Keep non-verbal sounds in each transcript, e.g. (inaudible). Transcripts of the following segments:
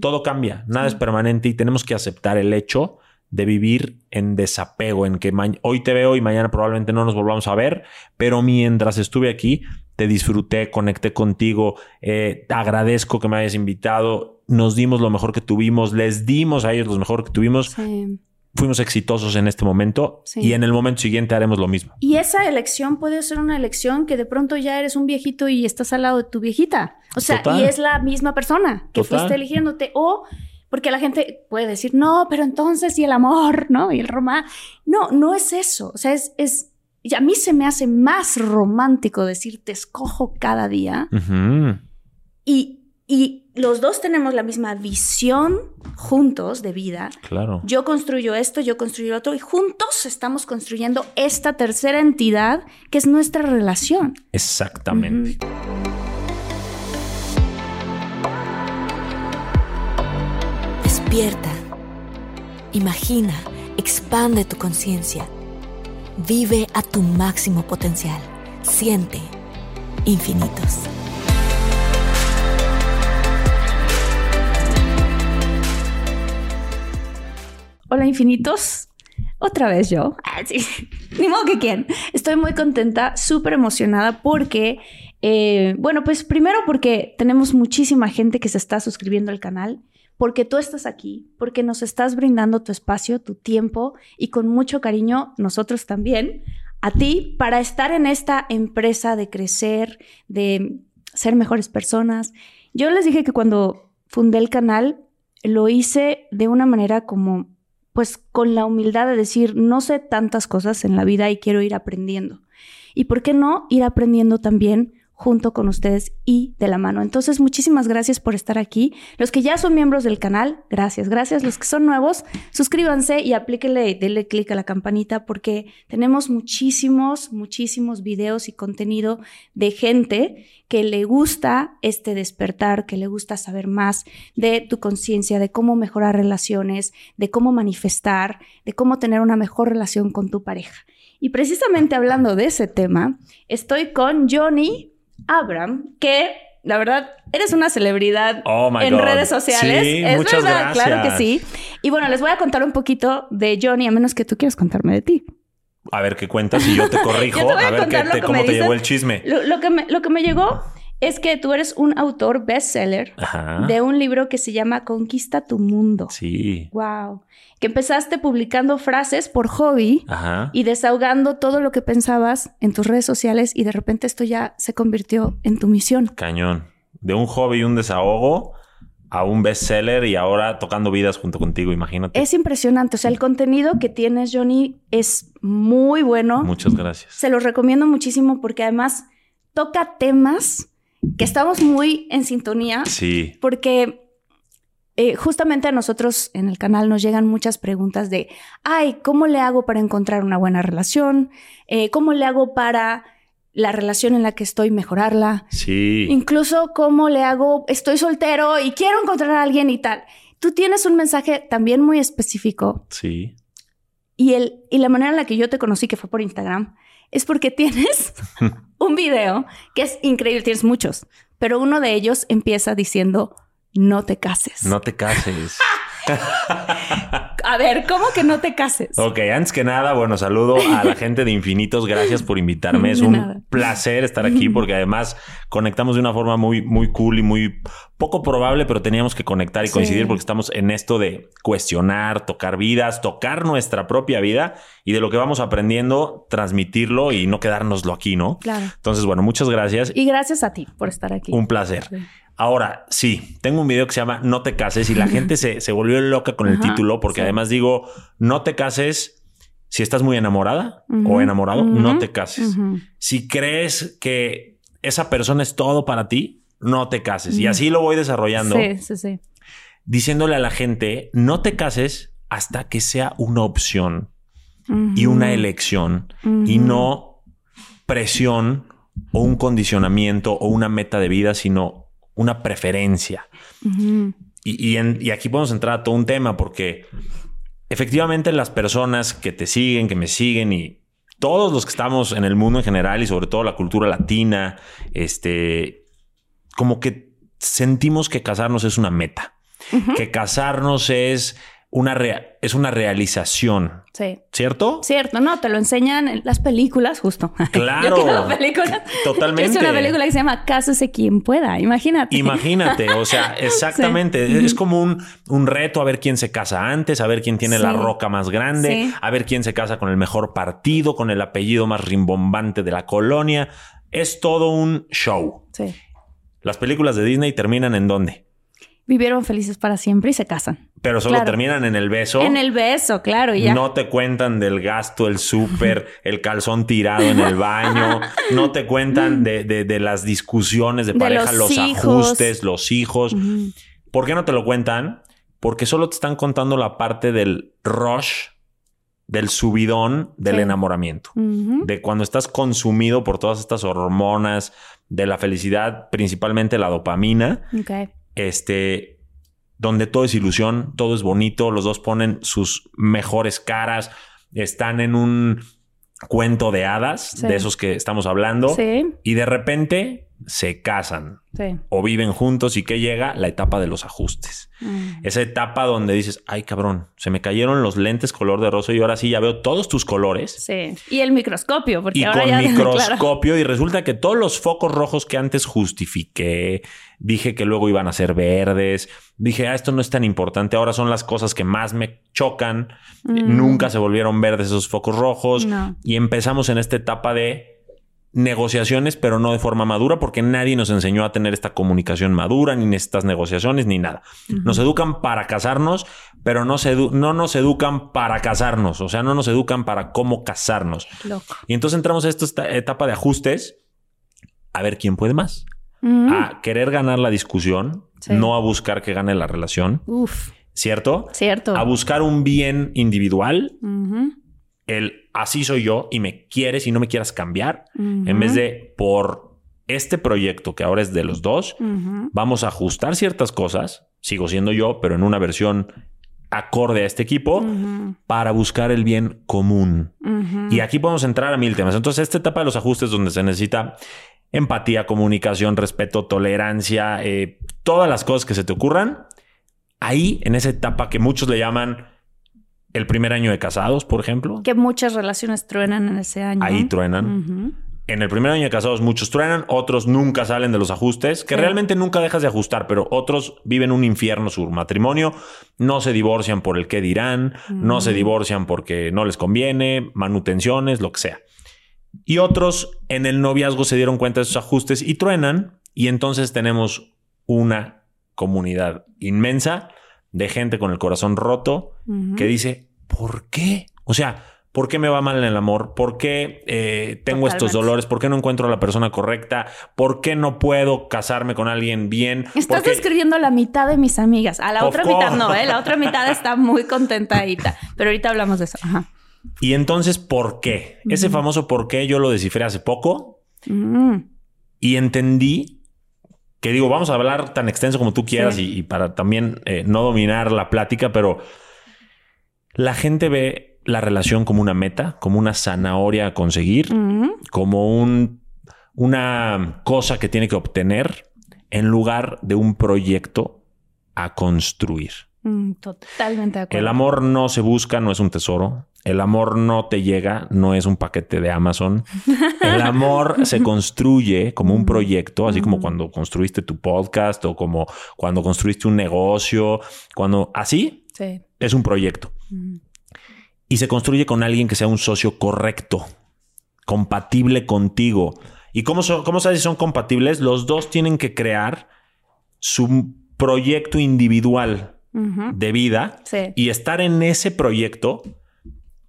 Todo cambia, nada es permanente y tenemos que aceptar el hecho de vivir en desapego, en que hoy te veo y mañana probablemente no nos volvamos a ver, pero mientras estuve aquí, te disfruté, conecté contigo, eh, te agradezco que me hayas invitado, nos dimos lo mejor que tuvimos, les dimos a ellos lo mejor que tuvimos. Sí fuimos exitosos en este momento y en el momento siguiente haremos lo mismo. Y esa elección puede ser una elección que de pronto ya eres un viejito y estás al lado de tu viejita. O sea, y es la misma persona que fuiste eligiéndote. O porque la gente puede decir, no, pero entonces y el amor, (laughs) ¿no? Y el romance. No, no es eso. O sea, es, es y a mí se me hace más romántico decir te escojo cada día. Y y los dos tenemos la misma visión juntos de vida. Claro. Yo construyo esto, yo construyo otro y juntos estamos construyendo esta tercera entidad que es nuestra relación. Exactamente. Despierta. Imagina, expande tu conciencia. Vive a tu máximo potencial. Siente infinitos. Hola infinitos, otra vez yo. Ah, (laughs) Ni modo que quién. Estoy muy contenta, súper emocionada porque, eh, bueno, pues primero porque tenemos muchísima gente que se está suscribiendo al canal, porque tú estás aquí, porque nos estás brindando tu espacio, tu tiempo y con mucho cariño nosotros también a ti para estar en esta empresa de crecer, de ser mejores personas. Yo les dije que cuando fundé el canal lo hice de una manera como pues con la humildad de decir, no sé tantas cosas en la vida y quiero ir aprendiendo. ¿Y por qué no ir aprendiendo también junto con ustedes y de la mano. Entonces, muchísimas gracias por estar aquí. Los que ya son miembros del canal, gracias, gracias. Los que son nuevos, suscríbanse y aplíquenle, denle clic a la campanita porque tenemos muchísimos, muchísimos videos y contenido de gente que le gusta este despertar, que le gusta saber más de tu conciencia, de cómo mejorar relaciones, de cómo manifestar, de cómo tener una mejor relación con tu pareja. Y precisamente hablando de ese tema, estoy con Johnny Abraham, que la verdad, eres una celebridad oh en redes sociales. Sí, es muchas verdad, claro que sí. Y bueno, les voy a contar un poquito de Johnny, a menos que tú quieras contarme de ti. A ver qué cuentas y yo te (laughs) corrijo. a, ver qué cómo te llegó el chisme. Lo, que me, lo que me llegó es que tú eres un autor bestseller de un libro que se llama Conquista tu mundo. Sí. Wow. Que empezaste publicando frases por hobby y desahogando todo lo que pensabas en tus redes sociales y de repente esto ya se convirtió en tu misión. Cañón. De un hobby y un desahogo a un bestseller y ahora tocando vidas junto contigo, imagínate. Es impresionante, o sea, el contenido que tienes, Johnny, es muy bueno. Muchas gracias. Se los recomiendo muchísimo porque además toca temas que estamos muy en sintonía. Sí. Porque eh, justamente a nosotros en el canal nos llegan muchas preguntas de, ay, ¿cómo le hago para encontrar una buena relación? Eh, ¿Cómo le hago para la relación en la que estoy mejorarla? Sí. Incluso, ¿cómo le hago? Estoy soltero y quiero encontrar a alguien y tal. Tú tienes un mensaje también muy específico. Sí. Y, el, y la manera en la que yo te conocí, que fue por Instagram, es porque tienes (laughs) un video que es increíble, tienes muchos, pero uno de ellos empieza diciendo, no te cases. No te cases. A ver, ¿cómo que no te cases? Ok, antes que nada, bueno, saludo a la gente de Infinitos. Gracias por invitarme. (laughs) Es un nada. placer estar aquí (laughs) porque además conectamos de una forma muy, muy cool y muy poco probable, pero teníamos que conectar y Sí. coincidir porque estamos en esto de cuestionar, tocar vidas, tocar nuestra propia vida y de lo que vamos aprendiendo, transmitirlo y no quedárnoslo aquí, ¿no? Claro. Entonces, bueno, muchas gracias. Y gracias a ti por estar aquí. Un placer. Sí. Ahora, sí, tengo un video que se llama No te cases y la (laughs) gente se, se volvió loca con el Ajá, título porque sí. además digo, no te cases si estás muy enamorada o enamorado, no te cases. Si crees que esa persona es todo para ti, no te cases. Y así lo voy desarrollando, Sí, sí, sí. diciéndole a la gente, no te cases hasta que sea una opción y una elección y no presión o un condicionamiento o una meta de vida, sino una preferencia. Y, y en- y aquí podemos entrar a todo un tema porque efectivamente las personas que te siguen, que me siguen y todos los que estamos en el mundo en general y sobre todo la cultura latina, este, como que sentimos que casarnos es una meta, que casarnos es una, rea- es una realización, Sí. ¿cierto? Cierto, no, te lo enseñan en las películas, justo. (laughs) Claro. Yo películas. (laughs) Totalmente. Es una película que se llama Cásese quien pueda, imagínate. Imagínate, o sea, (laughs) exactamente. Sí. Es como un, un reto a ver quién se casa antes, a ver quién tiene la roca más grande, Sí. a ver quién se casa con el mejor partido, con el apellido más rimbombante de la colonia. Es todo un show. Sí. Las películas de Disney terminan en dónde? Vivieron felices para siempre y se casan. Pero solo Claro. terminan en el beso. En el beso, claro, y ya. No te cuentan del gasto, el súper, (laughs) el calzón tirado en el baño. No te cuentan de, de- de las discusiones de De pareja, los ajustes, los hijos. ¿Por qué no te lo cuentan? Porque solo te están contando la parte del rush, del subidón del Sí. enamoramiento. De cuando estás consumido por todas estas hormonas de la felicidad, principalmente la dopamina, Ok. Este, donde todo es ilusión, todo es bonito, los dos ponen sus mejores caras, están en un cuento de hadas, Sí. de esos que estamos hablando, Sí, y de repente se casan sí. o viven juntos y que llega la etapa de los ajustes. Mm. Esa etapa donde dices, ay cabrón, se me cayeron los lentes color de rosa y ahora sí ya veo todos tus colores. Sí. Y el microscopio, porque Y ahora con ya... (laughs) claro. microscopio y resulta que todos los focos rojos que antes justifiqué, dije que luego iban a ser verdes, dije, ah, esto no es tan importante, ahora son las cosas que más me chocan, Mm. nunca se volvieron verdes esos focos rojos No. y empezamos en esta etapa de negociaciones, pero no de forma madura, porque nadie nos enseñó a tener esta comunicación madura, ni estas negociaciones, ni nada. Nos educan para casarnos, pero no, se no nos educan para casarnos, o sea, no nos educan para cómo casarnos. Loco. Y entonces entramos a esta etapa de ajustes, a ver quién puede más, a querer ganar la discusión, Sí. no a buscar que gane la relación, Uf, ¿cierto? cierto. A buscar un bien individual, el así soy yo y me quieres y no me quieras cambiar, en vez de por este proyecto que ahora es de los dos, vamos a ajustar ciertas cosas, sigo siendo yo, pero en una versión acorde a este equipo, para buscar el bien común. Y aquí podemos entrar a mil temas. Entonces, esta etapa de los ajustes donde se necesita empatía, comunicación, respeto, tolerancia, eh, todas las cosas que se te ocurran, ahí en esa etapa que muchos le llaman el primer año de casados, por ejemplo, Que muchas relaciones truenan en ese año. ahí truenan. En el primer año de casados muchos truenan, otros nunca salen de los ajustes, que Sí. realmente nunca dejas de ajustar, pero otros viven un infierno su matrimonio, no se divorcian por el qué dirán, no se divorcian porque no les conviene, manutenciones, lo que sea. Y otros en el noviazgo se dieron cuenta de esos ajustes y truenan, y entonces tenemos una comunidad inmensa de gente con el corazón roto que dice, ¿por qué? O sea, ¿por qué me va mal en el amor? ¿Por qué eh, tengo estos dolores? ¿Por qué no encuentro a la persona correcta? ¿Por qué no puedo casarme con alguien bien? Estás ¿Por qué- describiendo la mitad de mis amigas. A la Of otra course. mitad no, ¿eh? La otra mitad está muy contentadita. Pero ahorita hablamos de eso. Ajá. Y entonces, ¿por qué? Ese famoso por qué yo lo descifré hace poco Mm. y entendí que digo, vamos a hablar tan extenso como tú quieras Sí. y, y para también eh, no dominar la plática, pero la gente ve la relación como una meta, como una zanahoria a conseguir. Como un, una cosa que tiene que obtener en lugar de un proyecto a construir. Mm, totalmente de acuerdo. El amor no se busca, no es un tesoro. El amor no te llega, no es un paquete de Amazon. El amor se (laughs) construye como un proyecto, así como cuando construiste tu podcast o como cuando construiste un negocio, cuando así Sí. es un proyecto. Y se construye con alguien que sea un socio correcto, compatible contigo. ¿Y cómo, son, cómo sabes si son compatibles? Los dos tienen que crear su proyecto individual de vida Sí. y estar en ese proyecto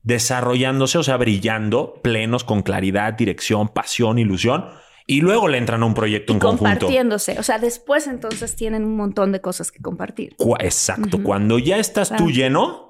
desarrollándose, o sea, brillando, plenos, con claridad, dirección, pasión, ilusión. Y luego le entran a un proyecto Y en conjunto. compartiéndose. O sea, después entonces tienen un montón de cosas que compartir. Exacto. Cuando ya estás tú lleno,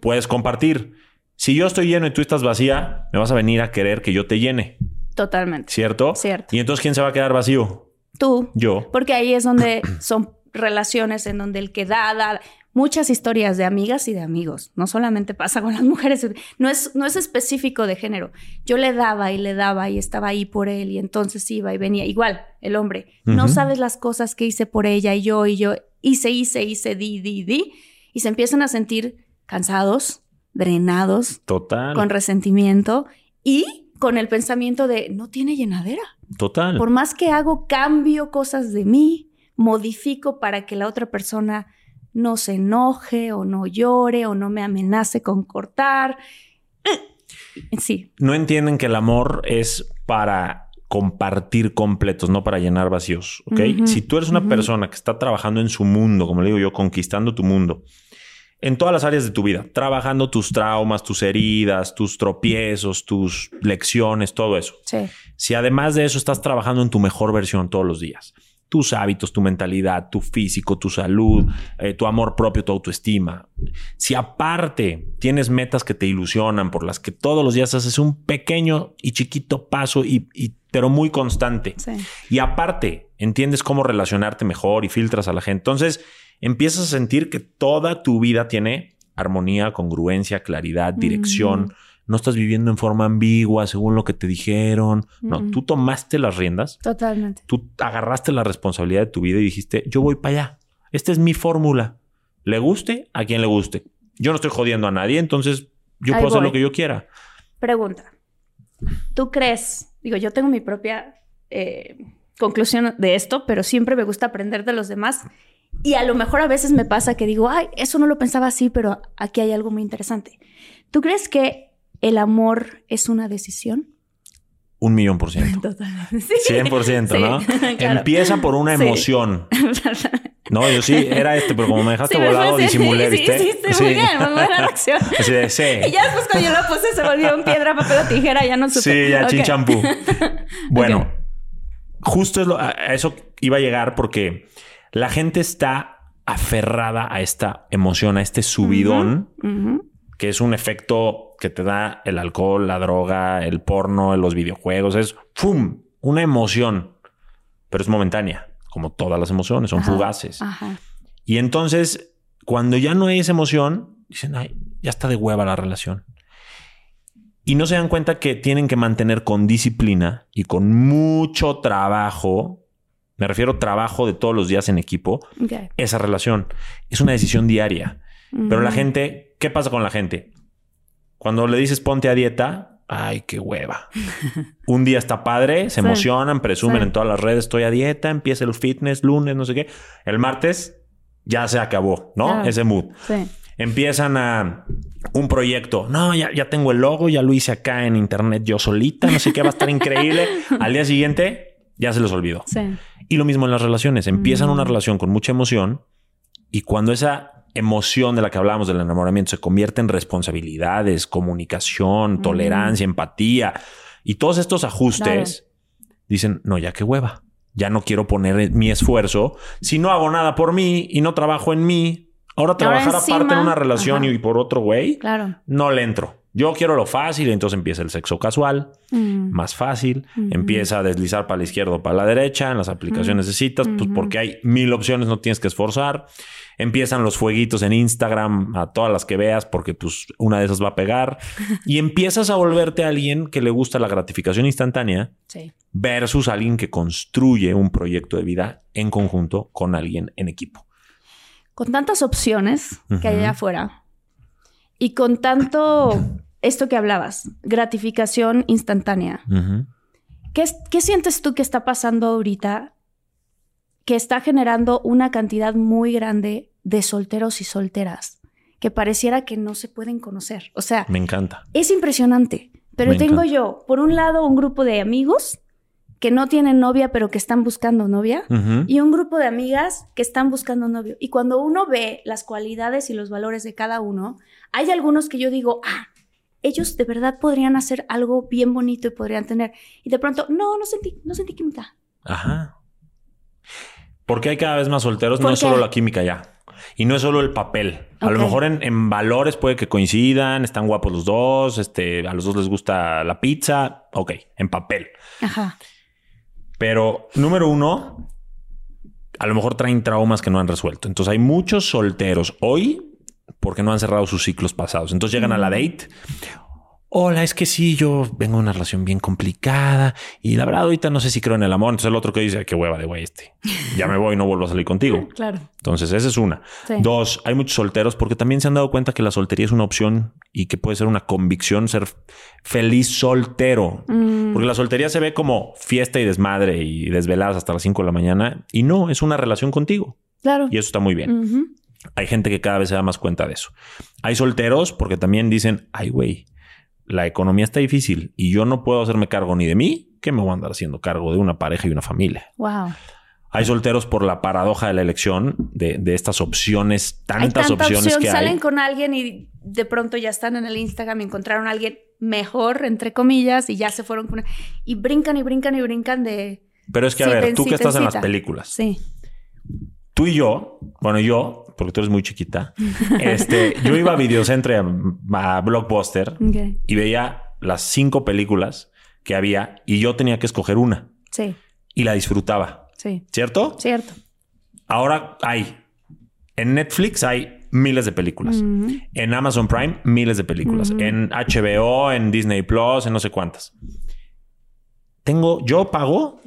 puedes compartir. Si yo estoy lleno y tú estás vacía, me vas a venir a querer que yo te llene, Totalmente. ¿cierto? Cierto. Y entonces, ¿quién se va a quedar vacío? Tú. Yo. Porque ahí es donde (clears throat) son relaciones en donde el que da, da. Muchas historias de amigas y de amigos. No solamente pasa con las mujeres. No es, no es específico de género. Yo le daba y le daba y estaba ahí por él y entonces iba y venía. Igual, el hombre. No sabes las cosas que hice por ella y yo y yo hice, hice, hice, di, di, di. Y se empiezan a sentir cansados, drenados, Total. con resentimiento y con el pensamiento de no tiene llenadera. Total. Por más que hago, cambio cosas de mí, modifico para que la otra persona no se enoje o no llore o no me amenace con cortar. Sí, no entienden que el amor es para compartir completos, no para llenar vacíos. Si tú eres una persona que está trabajando en su mundo, como le digo yo, conquistando tu mundo, en todas las áreas de tu vida, trabajando tus traumas, tus heridas, tus tropiezos, tus lecciones, todo eso. sí. Si además de eso estás trabajando en tu mejor versión todos los días, tus hábitos, tu mentalidad, tu físico, tu salud, eh, tu amor propio, tu autoestima. Si aparte tienes metas que te ilusionan, por las que todos los días haces un pequeño y chiquito paso, y, y- pero muy constante. Sí. Y aparte, entiendes cómo relacionarte mejor y filtras a la gente. Entonces, empiezas a sentir que toda tu vida tiene armonía, congruencia, claridad, dirección. No estás viviendo en forma ambigua según lo que te dijeron. No, Mm. tú tomaste las riendas, Totalmente. tú agarraste la responsabilidad de tu vida y dijiste, yo voy para allá. Esta es mi fórmula. Le guste a quien le guste. Yo no estoy jodiendo a nadie, entonces yo Ahí puedo hacer lo que yo quiera. Pregunta. ¿Tú crees? Digo, yo tengo mi propia eh, conclusión de esto, pero siempre me gusta aprender de los demás. Y a lo mejor a veces me pasa que digo, ay, eso no lo pensaba así, pero aquí hay algo muy interesante. ¿Tú crees que el amor es una decisión? Un millón por ciento. (laughs) Totalmente. Sí. 100%, Sí, ¿no? (laughs) claro. Empieza por una Sí. emoción. (laughs) No, yo sí, era este, pero como me dejaste me volado, disimulé, sí, ¿viste? Sí, sí, muy bien, muy buena. Así de, sí. Y ya después cuando yo lo puse se volvió un piedra, papel o tijera, ya no supe. Sí, ya Ok. chinchampú. Bueno, justo es lo- a eso iba a llegar porque la gente está aferrada a esta emoción, a este subidón, que es un efecto que te da el alcohol, la droga, el porno, los videojuegos. Es ¡fum! una emoción, pero es momentánea, como todas las emociones, son Ajá, fugaces. Ajá. Y entonces, cuando ya no hay esa emoción, dicen, ay, ya está de hueva la relación. Y no se dan cuenta que tienen que mantener con disciplina y con mucho trabajo, me refiero trabajo de todos los días en equipo, esa relación. Es una decisión diaria. Pero la gente, ¿qué pasa con la gente? Cuando le dices ponte a dieta, ay, qué hueva. (laughs) Un día está padre, se Sí. emocionan, presumen Sí. en todas las redes, estoy a dieta, empieza el fitness, lunes, no sé qué. El martes ya se acabó, ¿no? Claro. Ese mood. Sí. Empiezan a un proyecto. No, ya, ya tengo el logo, ya lo hice acá en internet yo solita, no sé qué, va a estar increíble. (laughs) Al día siguiente ya se les olvidó. Sí. Y lo mismo en las relaciones. Empiezan Mm. una relación con mucha emoción y cuando esa emoción de la que hablábamos del enamoramiento se convierte en responsabilidades, comunicación, Mm. tolerancia, empatía y todos estos ajustes, dicen, no, ya qué hueva. Ya no quiero poner mi esfuerzo. Si no hago nada por mí y no trabajo en mí, ahora trabajar aparte en una relación Ajá. y por otro güey, Claro. no le entro. Yo quiero lo fácil, entonces empieza el sexo casual, Mm. más fácil, empieza a deslizar para la izquierda o para la derecha en las aplicaciones de citas, pues porque hay mil opciones, no tienes que esforzar. Empiezan los fueguitos en Instagram a todas las que veas porque pues una de esas va a pegar (laughs) y empiezas a volverte a alguien que le gusta la gratificación instantánea Sí. versus alguien que construye un proyecto de vida en conjunto con alguien en equipo. con tantas opciones que hay allá afuera y con tanto esto que hablabas, gratificación instantánea. ¿Qué, ¿Qué sientes tú que está pasando ahorita que está generando una cantidad muy grande de solteros y solteras que pareciera que no se pueden conocer? O sea, Me encanta. es impresionante. Pero Me tengo encanta. yo, por un lado, un grupo de amigos que no tienen novia, pero que están buscando novia, y un grupo de amigas que están buscando novio. Y cuando uno ve las cualidades y los valores de cada uno, hay algunos que yo digo, ah, ellos de verdad podrían hacer algo bien bonito y podrían tener. Y de pronto, no, no sentí, no sentí química. Ajá. Porque hay cada vez más solteros, no ¿Por es solo la química ya. Y no es solo el papel. A lo mejor en, en valores puede que coincidan, están guapos los dos, este, a los dos les gusta la pizza. Ok, en papel. Ajá. Pero número uno, a lo mejor traen traumas que no han resuelto. Entonces hay muchos solteros hoy porque no han cerrado sus ciclos pasados. Entonces llegan a la date. Hola, es que sí, yo vengo de una relación bien complicada y la verdad ahorita no sé si creo en el amor. Entonces el otro que dice, qué hueva de güey este. Ya me voy, no vuelvo a salir contigo. (laughs) Claro. Entonces, esa es una. Sí. Dos, hay muchos solteros porque también se han dado cuenta que la soltería es una opción y que puede ser una convicción ser feliz soltero. Mm. Porque la soltería se ve como fiesta y desmadre y desveladas hasta las 5 de la mañana. Y no, es una relación contigo. Claro. Y eso está muy bien. Hay gente que cada vez se da más cuenta de eso. Hay solteros porque también dicen, ay, güey, la economía está difícil y yo no puedo hacerme cargo ni de mí, que me voy a andar haciendo cargo de una pareja y una familia. Wow. Hay solteros por la paradoja de la elección, de, de estas opciones, Hay tantas tanta opciones opción, que salen hay. con alguien y de pronto ya están en el Instagram y encontraron a alguien mejor, entre comillas, y ya se fueron con... Y brincan y brincan y brincan de... Pero es que, a Sí, ver, tú sí, que estás en las películas, Sí. tú y yo, bueno, yo, porque tú eres muy chiquita, este, yo iba a Videocentre, a, a Blockbuster, y veía las cinco películas que había y yo tenía que escoger una Sí, y la disfrutaba, sí. ¿cierto? Cierto. Ahora hay, en Netflix hay miles de películas. En Amazon Prime, miles de películas. En HBO, en Disney Plus, en no sé cuántas. Tengo, yo pago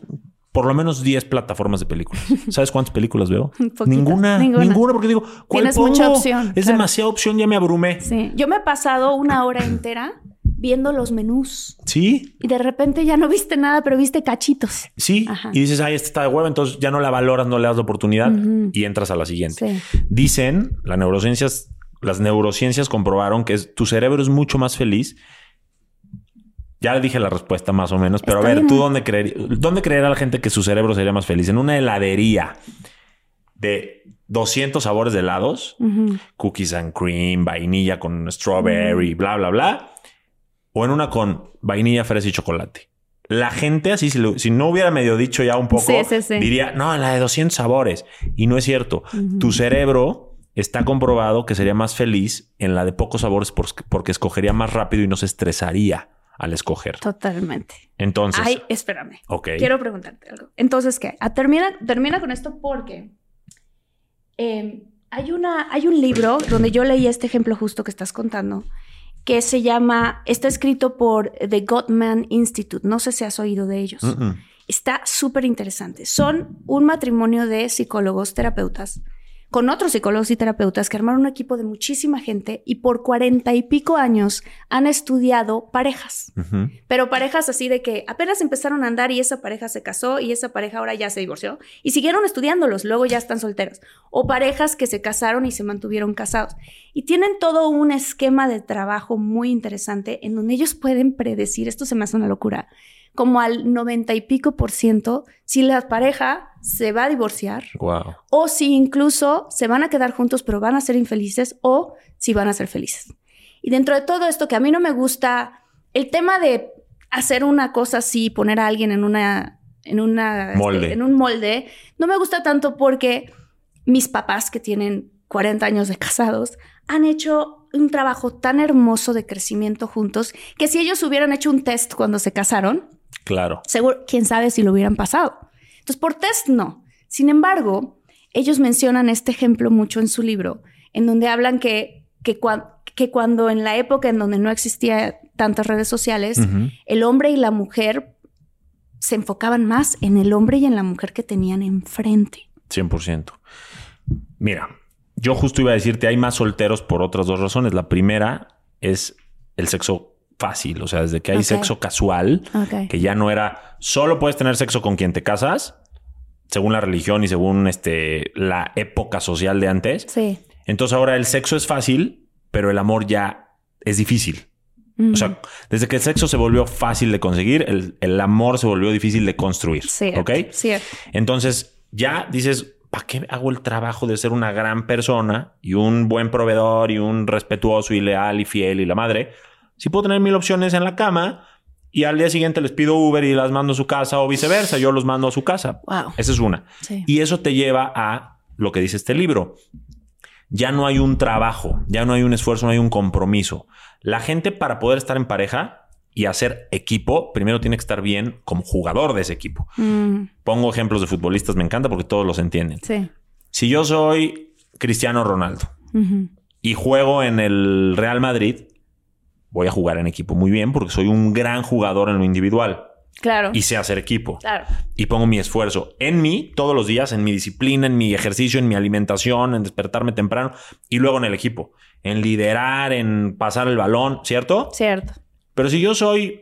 por lo menos 10 plataformas de películas. (laughs) ¿Sabes cuántas películas veo? Ninguna, Ninguna. ninguna. porque digo, ¿cuál Tienes pongo? mucha opción, Es claro. demasiada opción, ya me abrumé. Sí. Yo me he pasado una hora entera viendo los menús Sí, y de repente ya no viste nada, pero viste cachitos. sí. Ajá. Y dices, ay, esta está de huevo, entonces ya no la valoras, no le das la oportunidad y entras a la siguiente. Sí. Dicen, las neurociencias, las neurociencias comprobaron que es- tu cerebro es mucho más feliz. Ya le dije la respuesta más o menos, pero Está a ver, bien. ¿tú dónde, creer, dónde creerá la gente que su cerebro sería más feliz? ¿En una heladería de 200 sabores de helados? Cookies and cream, vainilla con strawberry, bla, bla, bla. ¿O en una con vainilla, fresa y chocolate? La gente así, si, lo- si no hubiera medio dicho ya un poco, Sí, sí, sí. diría, no, la de 200 sabores. Y no es cierto. Tu cerebro está comprobado que sería más feliz en la de pocos sabores por- porque escogería más rápido y no se estresaría al escoger. Totalmente. Entonces, Ay, espérame. ok. Quiero preguntarte algo. Entonces, ¿qué? Ah, termina, termina con esto porque eh, hay, una, hay un libro donde yo leí este ejemplo justo que estás contando, que se llama, está escrito por The Gottman Institute. No sé si has oído de ellos. Está súper interesante. Son un matrimonio de psicólogos, terapeutas, con otros psicólogos y terapeutas que armaron un equipo de muchísima gente y por cuarenta y pico años han estudiado parejas. Pero parejas así de que apenas empezaron a andar y esa pareja se casó y esa pareja ahora ya se divorció y siguieron estudiándolos, luego ya están solteros. O parejas que se casaron y se mantuvieron casados. Y tienen todo un esquema de trabajo muy interesante en donde ellos pueden predecir, esto se me hace una locura, como al noventa y pico por ciento si la pareja se va a divorciar Wow. o si incluso se van a quedar juntos pero van a ser infelices o si van a ser felices. Y dentro de todo esto que a mí no me gusta, el tema de hacer una cosa así, poner a alguien en una en una este, Molde. en un molde, no me gusta tanto porque mis papás que tienen 40 años de casados han hecho un trabajo tan hermoso de crecimiento juntos que si ellos hubieran hecho un test cuando se casaron, Claro. Seguro, quién sabe si lo hubieran pasado. Entonces, por test no. Sin embargo, ellos mencionan este ejemplo mucho en su libro, en donde hablan que, que, que cuando en la época en donde no existía tantas redes sociales, el hombre y la mujer se enfocaban más en el hombre y en la mujer que tenían enfrente. 100%. Mira, yo justo iba a decirte, hay más solteros por otras dos razones. La primera es el sexo fácil, o sea, desde que hay sexo casual, que ya no era solo puedes tener sexo con quien te casas, según la religión y según este la época social de antes. Sí. Entonces ahora el sexo es fácil, pero el amor ya es difícil. O sea, desde que el sexo se volvió fácil de conseguir, el, el amor se volvió difícil de construir. Cierto, ¿Ok? cierto. Entonces ya dices, ¿para qué hago el trabajo de ser una gran persona y un buen proveedor y un respetuoso y leal y fiel y la madre? Si puedo tener mil opciones en la cama y al día siguiente les pido Uber y las mando a su casa o viceversa, yo los mando a su casa. Wow. Esa es una. Sí. Y eso te lleva a lo que dice este libro. Ya no hay un trabajo, ya no hay un esfuerzo, no hay un compromiso. La gente para poder estar en pareja y hacer equipo, primero tiene que estar bien como jugador de ese equipo. Mm, Pongo ejemplos de futbolistas, me encanta porque todos los entienden. sí. Si yo soy Cristiano Ronaldo y juego en el Real Madrid, voy a jugar en equipo muy bien porque soy un gran jugador en lo individual Claro. y sé hacer equipo. Claro. Y pongo mi esfuerzo en mí todos los días, en mi disciplina, en mi ejercicio, en mi alimentación, en despertarme temprano y luego en el equipo, en liderar, en pasar el balón, ¿cierto? Cierto. Pero si yo soy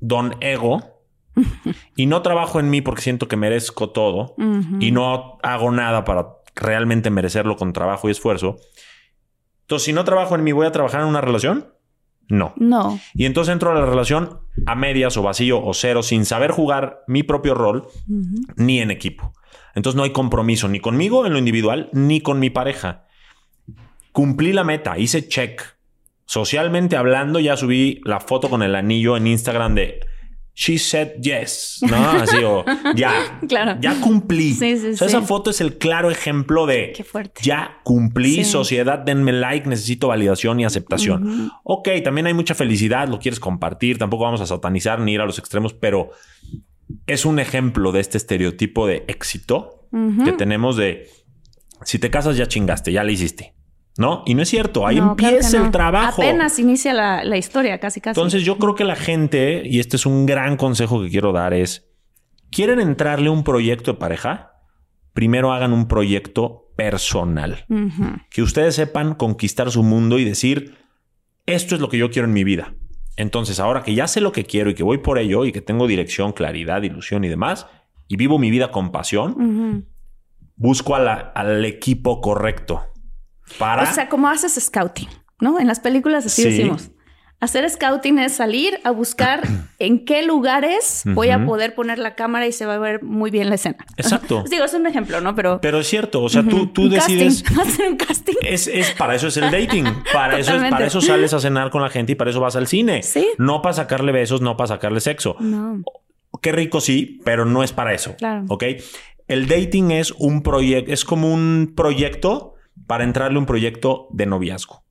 don ego (laughs) y no trabajo en mí porque siento que merezco todo y no hago nada para realmente merecerlo con trabajo y esfuerzo, entonces si no trabajo en mí, ¿voy a trabajar en una relación? No. No. Y entonces entro a la relación a medias o vacío o cero sin saber jugar mi propio rol ni en equipo. Entonces no hay compromiso ni conmigo en lo individual ni con mi pareja. Cumplí la meta, hice check. Socialmente hablando, ya subí la foto con el anillo en Instagram de She said yes, ¿no? Así o ya, (laughs) Claro. ya cumplí. Sí, sí, O sea, sí. Esa foto es el claro ejemplo de Qué fuerte. ya cumplí, sociedad, denme like, necesito validación y aceptación. Ujú. Ok, también hay mucha felicidad, lo quieres compartir, tampoco vamos a satanizar ni ir a los extremos, pero es un ejemplo de este estereotipo de éxito que tenemos de si te casas ya chingaste, ya le hiciste, ¿no? Y no es cierto, ahí No, empieza no. el trabajo. Apenas inicia la, la historia, casi, casi. Entonces yo creo que la gente, y este es un gran consejo que quiero dar, es, ¿quieren entrarle a un proyecto de pareja? Primero hagan un proyecto personal. Que ustedes sepan conquistar su mundo y decir, esto es lo que yo quiero en mi vida. Entonces, ahora que ya sé lo que quiero y que voy por ello y que tengo dirección, claridad, ilusión y demás, y vivo mi vida con pasión, busco a la- al equipo correcto para... O sea, como haces scouting, ¿no? En las películas así Sí. decimos. Hacer scouting es salir a buscar (clears throat) en qué lugares voy a poder poner la cámara y se va a ver muy bien la escena. Exacto. (laughs) Digo, es un ejemplo, ¿no? Pero. Pero es cierto, o sea, tú, tú decides... (laughs) Hacer un casting. Es, es para eso es el dating. Para eso, es- para eso sales a cenar con la gente y para eso vas al cine. Sí. No para sacarle besos, no para sacarle sexo. No. Qué rico sí, pero no es para eso. Claro. Ok. El dating es un proyecto, es como un proyecto para entrarle a un proyecto de noviazgo.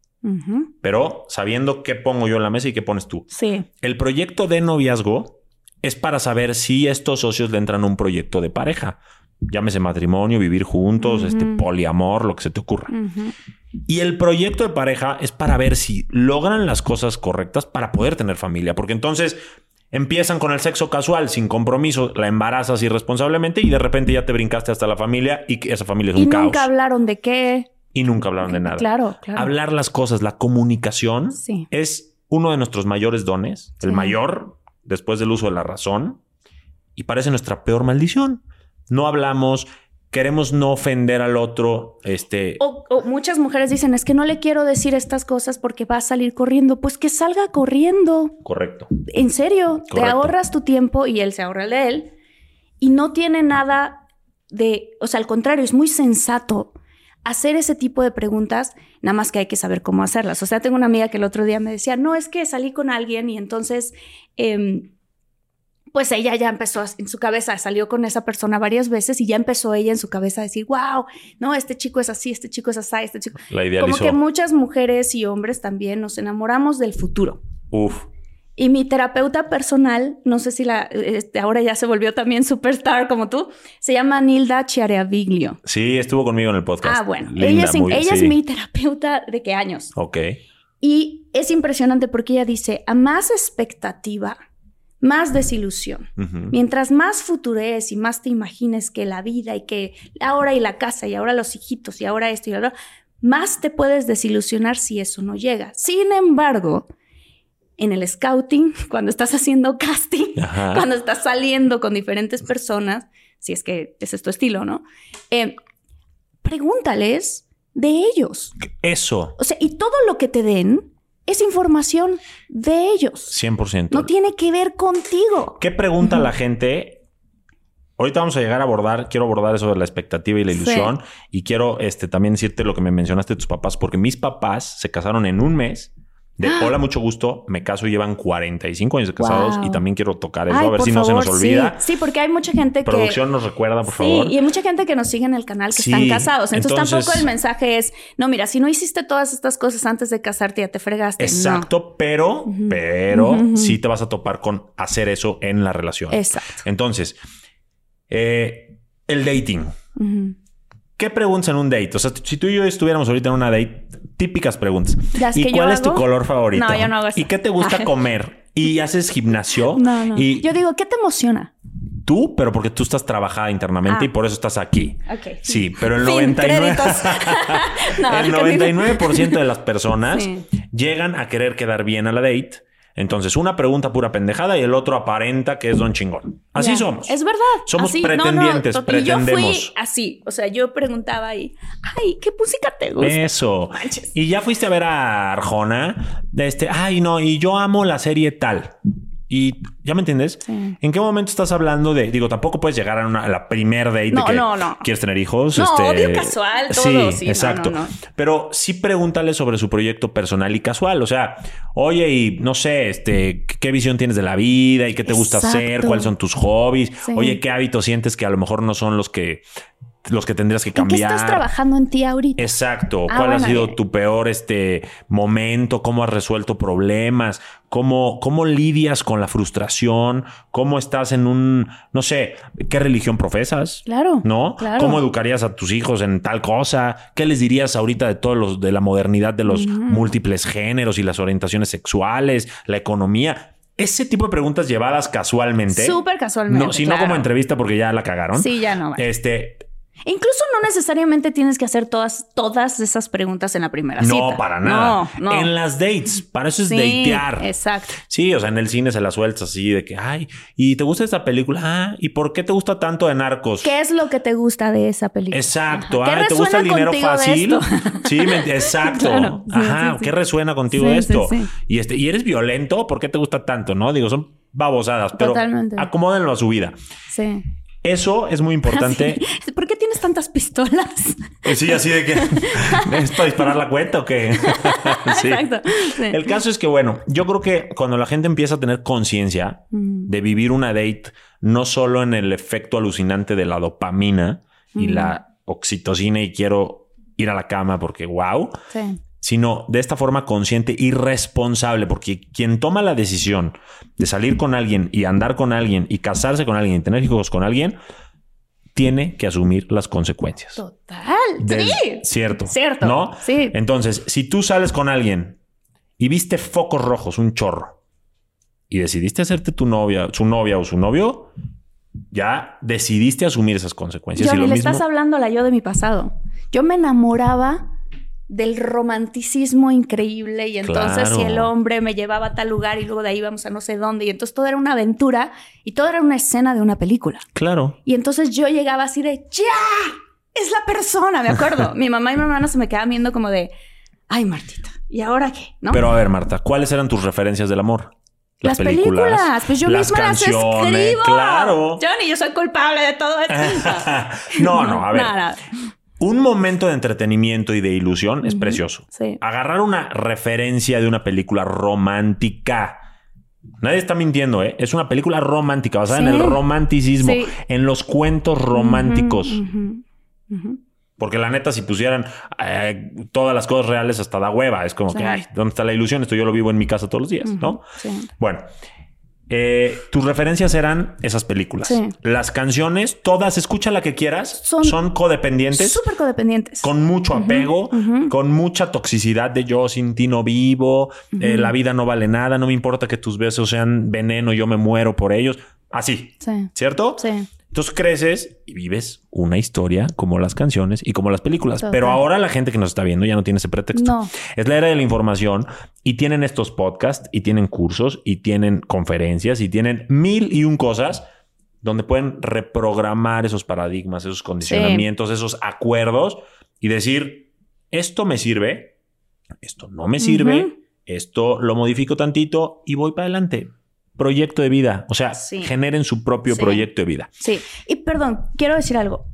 Pero sabiendo qué pongo yo en la mesa y qué pones tú. Sí. El proyecto de noviazgo es para saber si estos socios le entran a un proyecto de pareja. Llámese matrimonio, vivir juntos, este poliamor, lo que se te ocurra. Y el proyecto de pareja es para ver si logran las cosas correctas para poder tener familia. Porque entonces empiezan con el sexo casual, sin compromiso, la embarazas irresponsablemente y de repente ya te brincaste hasta la familia y que esa familia es Y un caos. nunca hablaron de qué. Y nunca hablaron de nada. Claro, claro. Hablar las cosas, la comunicación Sí. es uno de nuestros mayores dones, el mayor después del uso de la razón y parece nuestra peor maldición. No hablamos, queremos no ofender al otro, este O, o muchas mujeres dicen, es que no le quiero decir estas cosas porque va a salir corriendo. Pues que salga corriendo. correcto. En serio, te ahorras tu tiempo y él se ahorra el de él. Y no tiene nada de, o sea, al contrario, es muy sensato hacer ese tipo de preguntas, nada más que hay que saber cómo hacerlas. O sea, tengo una amiga que el otro día me decía, no, es que salí con alguien y entonces, em, pues ella ya empezó a- en su cabeza, salió con esa persona varias veces y ya empezó ella en su cabeza a decir, wow, no, este chico es así, este chico es así, este chico. La Como idealizó. que muchas mujeres y hombres también nos enamoramos del futuro. Uf. Y mi terapeuta personal, no sé si la, este, ahora ya se volvió también superstar como tú, se llama Nilda Chiareviglio. Sí, estuvo conmigo en el podcast. Ah, bueno, Linda, ella, es, muy- ella es sí. mi terapeuta de qué años. Ok. Y es impresionante porque ella dice, a más expectativa, más desilusión. Mientras más futurees y más te imagines que la vida y que ahora y la casa y ahora los hijitos y ahora esto y ahora, más te puedes desilusionar si eso no llega. Sin embargo, en el scouting, (laughs) cuando estás haciendo casting, Ajá. cuando estás saliendo con diferentes personas, si es que ese es tu estilo, ¿no? Eh, pregúntales de ellos. Eso, O sea, y todo lo que te den es información de ellos. 100%. No tiene que ver contigo. ¿Qué pregunta la gente? Ahorita vamos a llegar a abordar, quiero abordar eso de la expectativa y la Sí. ilusión. Y quiero este, también decirte lo que me mencionaste de tus papás, porque mis papás se casaron en un mes. De hola, mucho gusto, me caso y llevan 45 años de casados Wow. y también quiero tocar eso, Ay, a ver si no se nos olvida. Sí, sí, porque hay mucha gente que... Producción nos recuerda, por sí, favor. y hay mucha gente que nos sigue en el canal que Sí, están casados. Entonces, entonces- tampoco el mensaje es, no, mira, si no hiciste todas estas cosas antes de casarte, ya te fregaste. No. Exacto, pero, pero sí te vas a topar con hacer eso en la relación. Exacto. Entonces, eh, el dating. ¿Qué preguntas en un date? O sea, si tú y yo estuviéramos ahorita en una date, típicas preguntas. Las ¿Y que yo cuál es tu color favorito? No, yo no hago eso. ¿Y qué te gusta (laughs) comer? ¿Y haces gimnasio? No, no. Y Yo digo, ¿qué te emociona? tú, pero porque tú estás trabajada internamente Ah. y por eso estás aquí. Ok. Sí, pero el Fin, 99... créditos. (laughs) (laughs) No, el que- 99% de las personas Sí. llegan a querer quedar bien a la date. Entonces, una pregunta pura pendejada y el otro aparenta que es don chingón. Así somos. Es verdad. Somos Así, no, no, pretendientes, to- y yo fui pretendemos. así. O sea, yo preguntaba y, ay, ¿qué música te gusta? Eso. Manches. Y ya fuiste a ver a Arjona. De este, ay, no, y yo amo la serie tal. Y ya me entiendes. Sí. ¿En qué momento estás hablando de, digo, tampoco puedes llegar a, una, a la primer date No, de que no, no. quieres tener hijos? No, este, obvio, casual, todo, Sí, exacto. Pero sí pregúntale sobre su proyecto personal y casual. O sea, oye, y no sé, este, ¿qué visión tienes de la vida y qué te gusta hacer? ¿Cuáles son tus hobbies? Sí. Oye, ¿qué hábitos sientes que a lo mejor no son los que los que tendrías que ¿En qué cambiar? estás trabajando en ti ahorita? Exacto. Ah, ¿Cuál ha sido bien. tu peor este momento? ¿Cómo has resuelto problemas? ¿Cómo, ¿Cómo lidias con la frustración? ¿Cómo estás en un, no sé, qué religión profesas? Claro, ¿No? claro. ¿Cómo educarías a tus hijos en tal cosa? ¿Qué les dirías ahorita de todos los, de la modernidad de los múltiples géneros y las orientaciones sexuales, la economía? Ese tipo de preguntas llevadas casualmente. Súper casualmente, No, si no claro. como entrevista porque ya la cagaron. Sí, ya no. vale. Este, Incluso no necesariamente tienes que hacer todas, todas esas preguntas en la primera cita. No, para nada. No, no. En las dates, para eso es Sí, datear. Exacto. Sí, o sea, en el cine se la sueltas así de que, ay, ¿y te gusta esta película? Ah, ¿y por qué te gusta tanto de Narcos? ¿Qué es lo que te gusta de esa película? Exacto. Ajá. ¿Qué Ay, ¿te gusta el dinero fácil? (laughs) Sí, me- exacto. Claro, sí, Ajá, sí. ¿qué resuena contigo esto? sí, sí. Y este, ¿y eres violento? ¿Por qué te gusta tanto? No, digo, son babosadas, pero Totalmente. acomódenlo a su vida. Sí. Eso es muy importante. (laughs) Sí. ¿Por qué tienes tantas pistolas? Pues sí, así de que (laughs) es para disparar la cuenta o qué. (laughs) Sí. Exacto. Sí. El caso es que, bueno, yo creo que cuando la gente empieza a tener conciencia Mm. de vivir una date, no solo en el efecto alucinante de la dopamina y Mm. la oxitocina y quiero ir a la cama porque wow, Sí. Sino de esta forma consciente y responsable, porque quien toma la decisión de salir con alguien y andar con alguien y casarse con alguien y tener hijos con alguien, tiene que asumir las consecuencias. Total. Del- sí. Cierto. Cierto. ¿No? Sí. Entonces, si tú sales con alguien y viste focos rojos, un chorro, y decidiste hacerte tu novia, su novia o su novio, ya decidiste asumir esas consecuencias. Johnny, y lo le mismo. estás hablando a la yo de mi pasado. Yo me enamoraba del romanticismo increíble y entonces Claro. si el hombre me llevaba a tal lugar y luego de ahí vamos a no sé dónde y entonces todo era una aventura y todo era una escena de una película. Claro. Y entonces yo llegaba así de ¡Ya! Es la persona, me acuerdo. (laughs) mi mamá y mi hermana se me quedaban viendo como de ¡Ay, Martita! ¿Y ahora qué? ¿No? Pero a ver, Marta, ¿cuáles eran tus referencias del amor? las películas. Pues yo las misma las escribo. Claro. Johnny, yo soy culpable de todo esto. (laughs) no, no, a ver. Nada. Un momento de entretenimiento y de ilusión es precioso. Sí. Agarrar una referencia de una película romántica. Nadie está mintiendo, ¿eh? Es una película romántica, basada en el romanticismo, Sí. en los cuentos románticos. Porque la neta, si pusieran eh, todas las cosas reales, hasta da hueva. Es como que, ay, ¿dónde está la ilusión? Esto yo lo vivo en mi casa todos los días, ¿no? Sí. Bueno, eh, tus referencias eran esas películas. Sí. Las canciones, todas, escucha la que quieras, son, Son codependientes. Súper codependientes. Con mucho apego, con mucha toxicidad de yo sin ti no vivo, eh, la vida no vale nada, no me importa que tus besos sean veneno, yo me muero por ellos. Así, Sí. ¿cierto? Sí. Entonces creces y vives una historia como las canciones y como las películas. Pero ahora la gente que nos está viendo ya no tiene ese pretexto. No. Es la era de la información y tienen estos podcasts y tienen cursos y tienen conferencias y tienen mil y un cosas donde pueden reprogramar esos paradigmas, esos condicionamientos, esos acuerdos y decir, esto me sirve, esto no me sirve, esto lo modifico tantito y voy para adelante proyecto de vida. O sea, Sí. generen su propio Sí. proyecto de vida. Sí. Y perdón, quiero decir algo.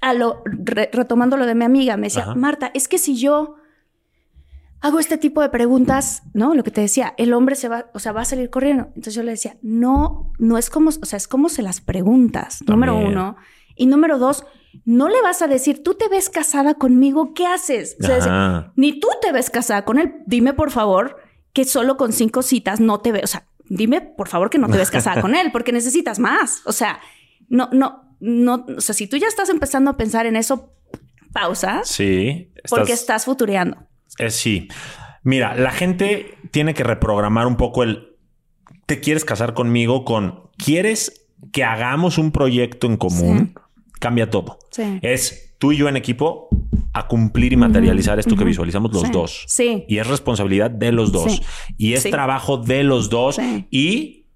A lo, re- retomando lo de mi amiga, me decía, Ajá. Marta, es que si yo hago este tipo de preguntas, ¿no? Lo que te decía, el hombre se va, o sea, va a salir corriendo. Entonces yo le decía, no, no es como, o sea, es como se las preguntas, número También. uno. Y número dos, no le vas a decir, tú te ves casada conmigo, ¿qué haces? O sea, ni tú te ves casada con él. Dime, por favor, que solo con cinco citas no te ves. O sea, dime, por favor, que no te ves casada con (laughs) él, porque necesitas más. O sea, no, no, no. O sea, si tú ya estás empezando a pensar en eso, pausa, Sí. porque estás futureando. Eh, sí. Mira, la gente tiene que reprogramar un poco el te quieres casar conmigo con quieres que hagamos un proyecto en común. Cambia todo. Sí. Es tú y yo en equipo a cumplir y materializar esto que ujú. visualizamos los Sí. dos. Sí. Y es responsabilidad de los dos. Sí. Y es Sí. trabajo de los dos. Y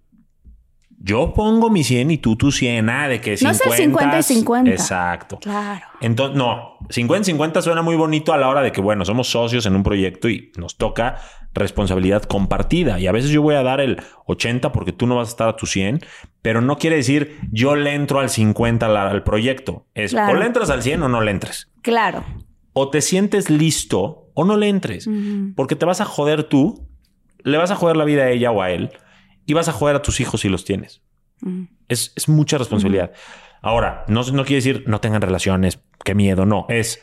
yo pongo mi 100 y tú tu 100. Nada de que No es 50. el 50 y 50. Exacto. Claro. Entonces, no, 50-50 suena muy bonito a la hora de que, bueno, somos socios en un proyecto y nos toca responsabilidad compartida. Y a veces yo voy a dar el 80 porque tú no vas a estar a tu 100, pero no quiere decir yo le entro al 50 al, al proyecto. Es Claro. o le entras al 100 o no le entres. Claro. O te sientes listo o no le entres. Porque te vas a joder tú, le vas a joder la vida a ella o a él y vas a joder a tus hijos si los tienes. Ujú. Es, es mucha responsabilidad. Ahora, no, no quiere decir no tengan relaciones, qué miedo, no. Es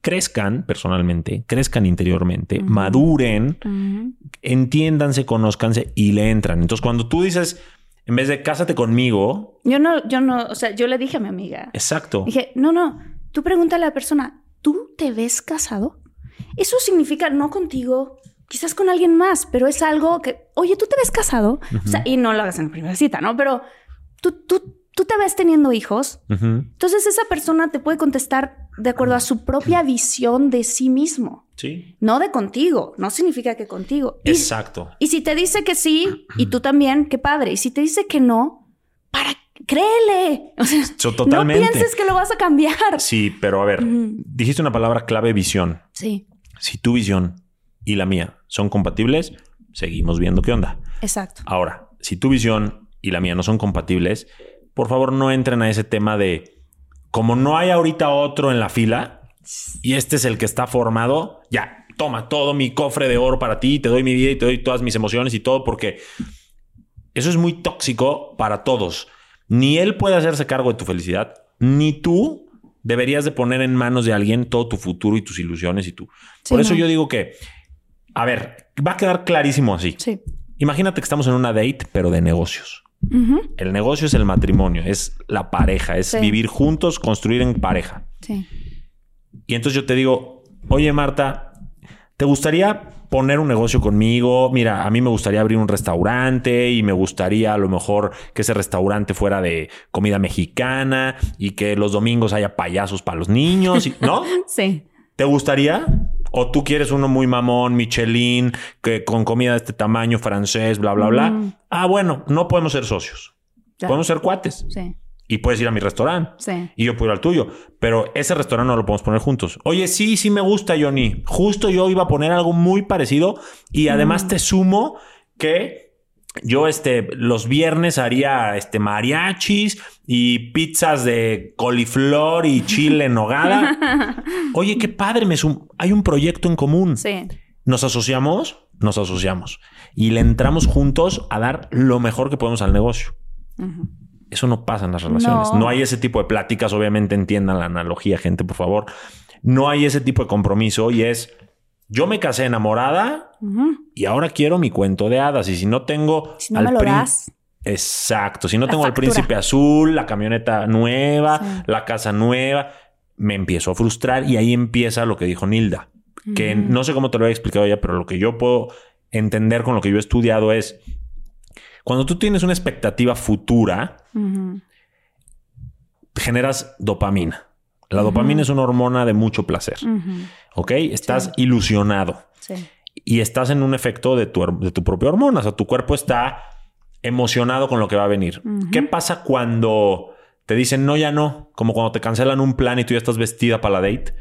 crezcan personalmente, crezcan interiormente, maduren, entiéndanse, conózcanse y le entran. Entonces, cuando tú dices, en vez de cásate conmigo, Yo no, yo no, o sea, yo le dije a mi amiga. exacto. Dije, no, no, tú pregúntale a la persona, ¿tú te ves casado? Eso significa no contigo, quizás con alguien más, pero es algo que, oye, ¿tú te ves casado? O sea, y no lo hagas en la primera cita, ¿no? Pero tú, tú, tú te ves teniendo hijos. Entonces esa persona te puede contestar de acuerdo a su propia visión de sí mismo, Sí. no de contigo. No significa que contigo. Y- Exacto. y si te dice que sí, y tú también, qué padre. Y si te dice que no, para créele. O sea, (laughs) So, totalmente. no pienses que lo vas a cambiar. Sí, pero a ver, dijiste una palabra clave, visión. Sí, Si tu visión y la mía son compatibles, seguimos viendo qué onda. exacto. Ahora, si tu visión y la mía no son compatibles, por favor no entren a ese tema de como no hay ahorita otro en la fila y este es el que está formado, ya, toma todo mi cofre de oro para ti, te doy mi vida y te doy todas mis emociones y todo porque eso es muy tóxico para todos. Ni él puede hacerse cargo de tu felicidad, ni tú deberías de poner en manos de alguien todo tu futuro y tus ilusiones y tú. Sí, Por eso no. yo digo que, a ver, va a quedar clarísimo así. Sí. Imagínate que estamos en una date, pero de negocios. El negocio es el matrimonio, es la pareja, es Sí. vivir juntos, construir en pareja. Sí. Y entonces yo te digo, oye Marta, ¿te gustaría poner un negocio conmigo? Mira, a mí me gustaría abrir un restaurante y me gustaría a lo mejor que ese restaurante fuera de comida mexicana y que los domingos haya payasos para los niños, y- ¿no? (laughs) Sí. ¿Te gustaría? ¿O tú quieres uno muy mamón, Michelin, que con comida de este tamaño, francés, bla, bla, bla? Mm. Ah, bueno, no podemos ser socios. Ya. Podemos ser cuates. Sí. Y puedes ir a mi restaurante. Sí. Y yo puedo ir al tuyo. Pero ese restaurante no lo podemos poner juntos. Oye, sí, sí me gusta, Johnny. Justo yo iba a poner algo muy parecido. Y además te sumo que yo este, los viernes haría este, mariachis y pizzas de coliflor y chile en nogada. (laughs) Oye, qué padre, me sum- hay un proyecto en común. Sí. ¿Nos asociamos? Nos asociamos. Y le entramos juntos a dar lo mejor que podemos al negocio. Ujú. Eso no pasa en las relaciones. No. No. hay ese tipo de pláticas. Obviamente entiendan la analogía, gente, por favor. No hay ese tipo de compromiso y es yo me casé enamorada y ahora quiero mi cuento de hadas. Y si no tengo. Si no me lo prín- das. Exacto. Si no tengo al príncipe azul, la camioneta nueva, Sí. la casa nueva, me empiezo a frustrar y ahí empieza lo que dijo Nilda. Que no sé cómo te lo he explicado ya, pero lo que yo puedo entender con lo que yo he estudiado es cuando tú tienes una expectativa futura, generas dopamina. La dopamina es una hormona de mucho placer. ¿Ok? Estás ilusionado. Sí. Y estás en un efecto de tu, de tu propia hormona. O sea, tu cuerpo está emocionado con lo que va a venir. ¿Qué pasa cuando te dicen no, ya no? Como cuando te cancelan un plan y tú ya estás vestida para la date.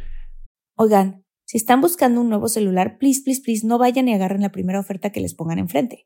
Oigan, si están buscando un nuevo celular, please, please, please, no vayan y agarren la primera oferta que les pongan enfrente.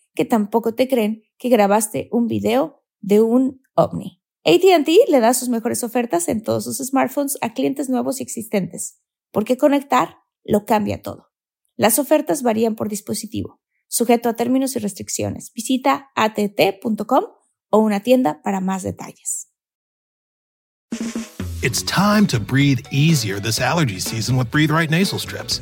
que tampoco te creen que grabaste un video de un ovni. ATT le da sus mejores ofertas en todos sus smartphones a clientes nuevos y existentes, porque conectar lo cambia todo. Las ofertas varían por dispositivo, sujeto a términos y restricciones. Visita att.com o una tienda para más detalles. It's time to breathe easier this allergy season with Breathe Right nasal strips.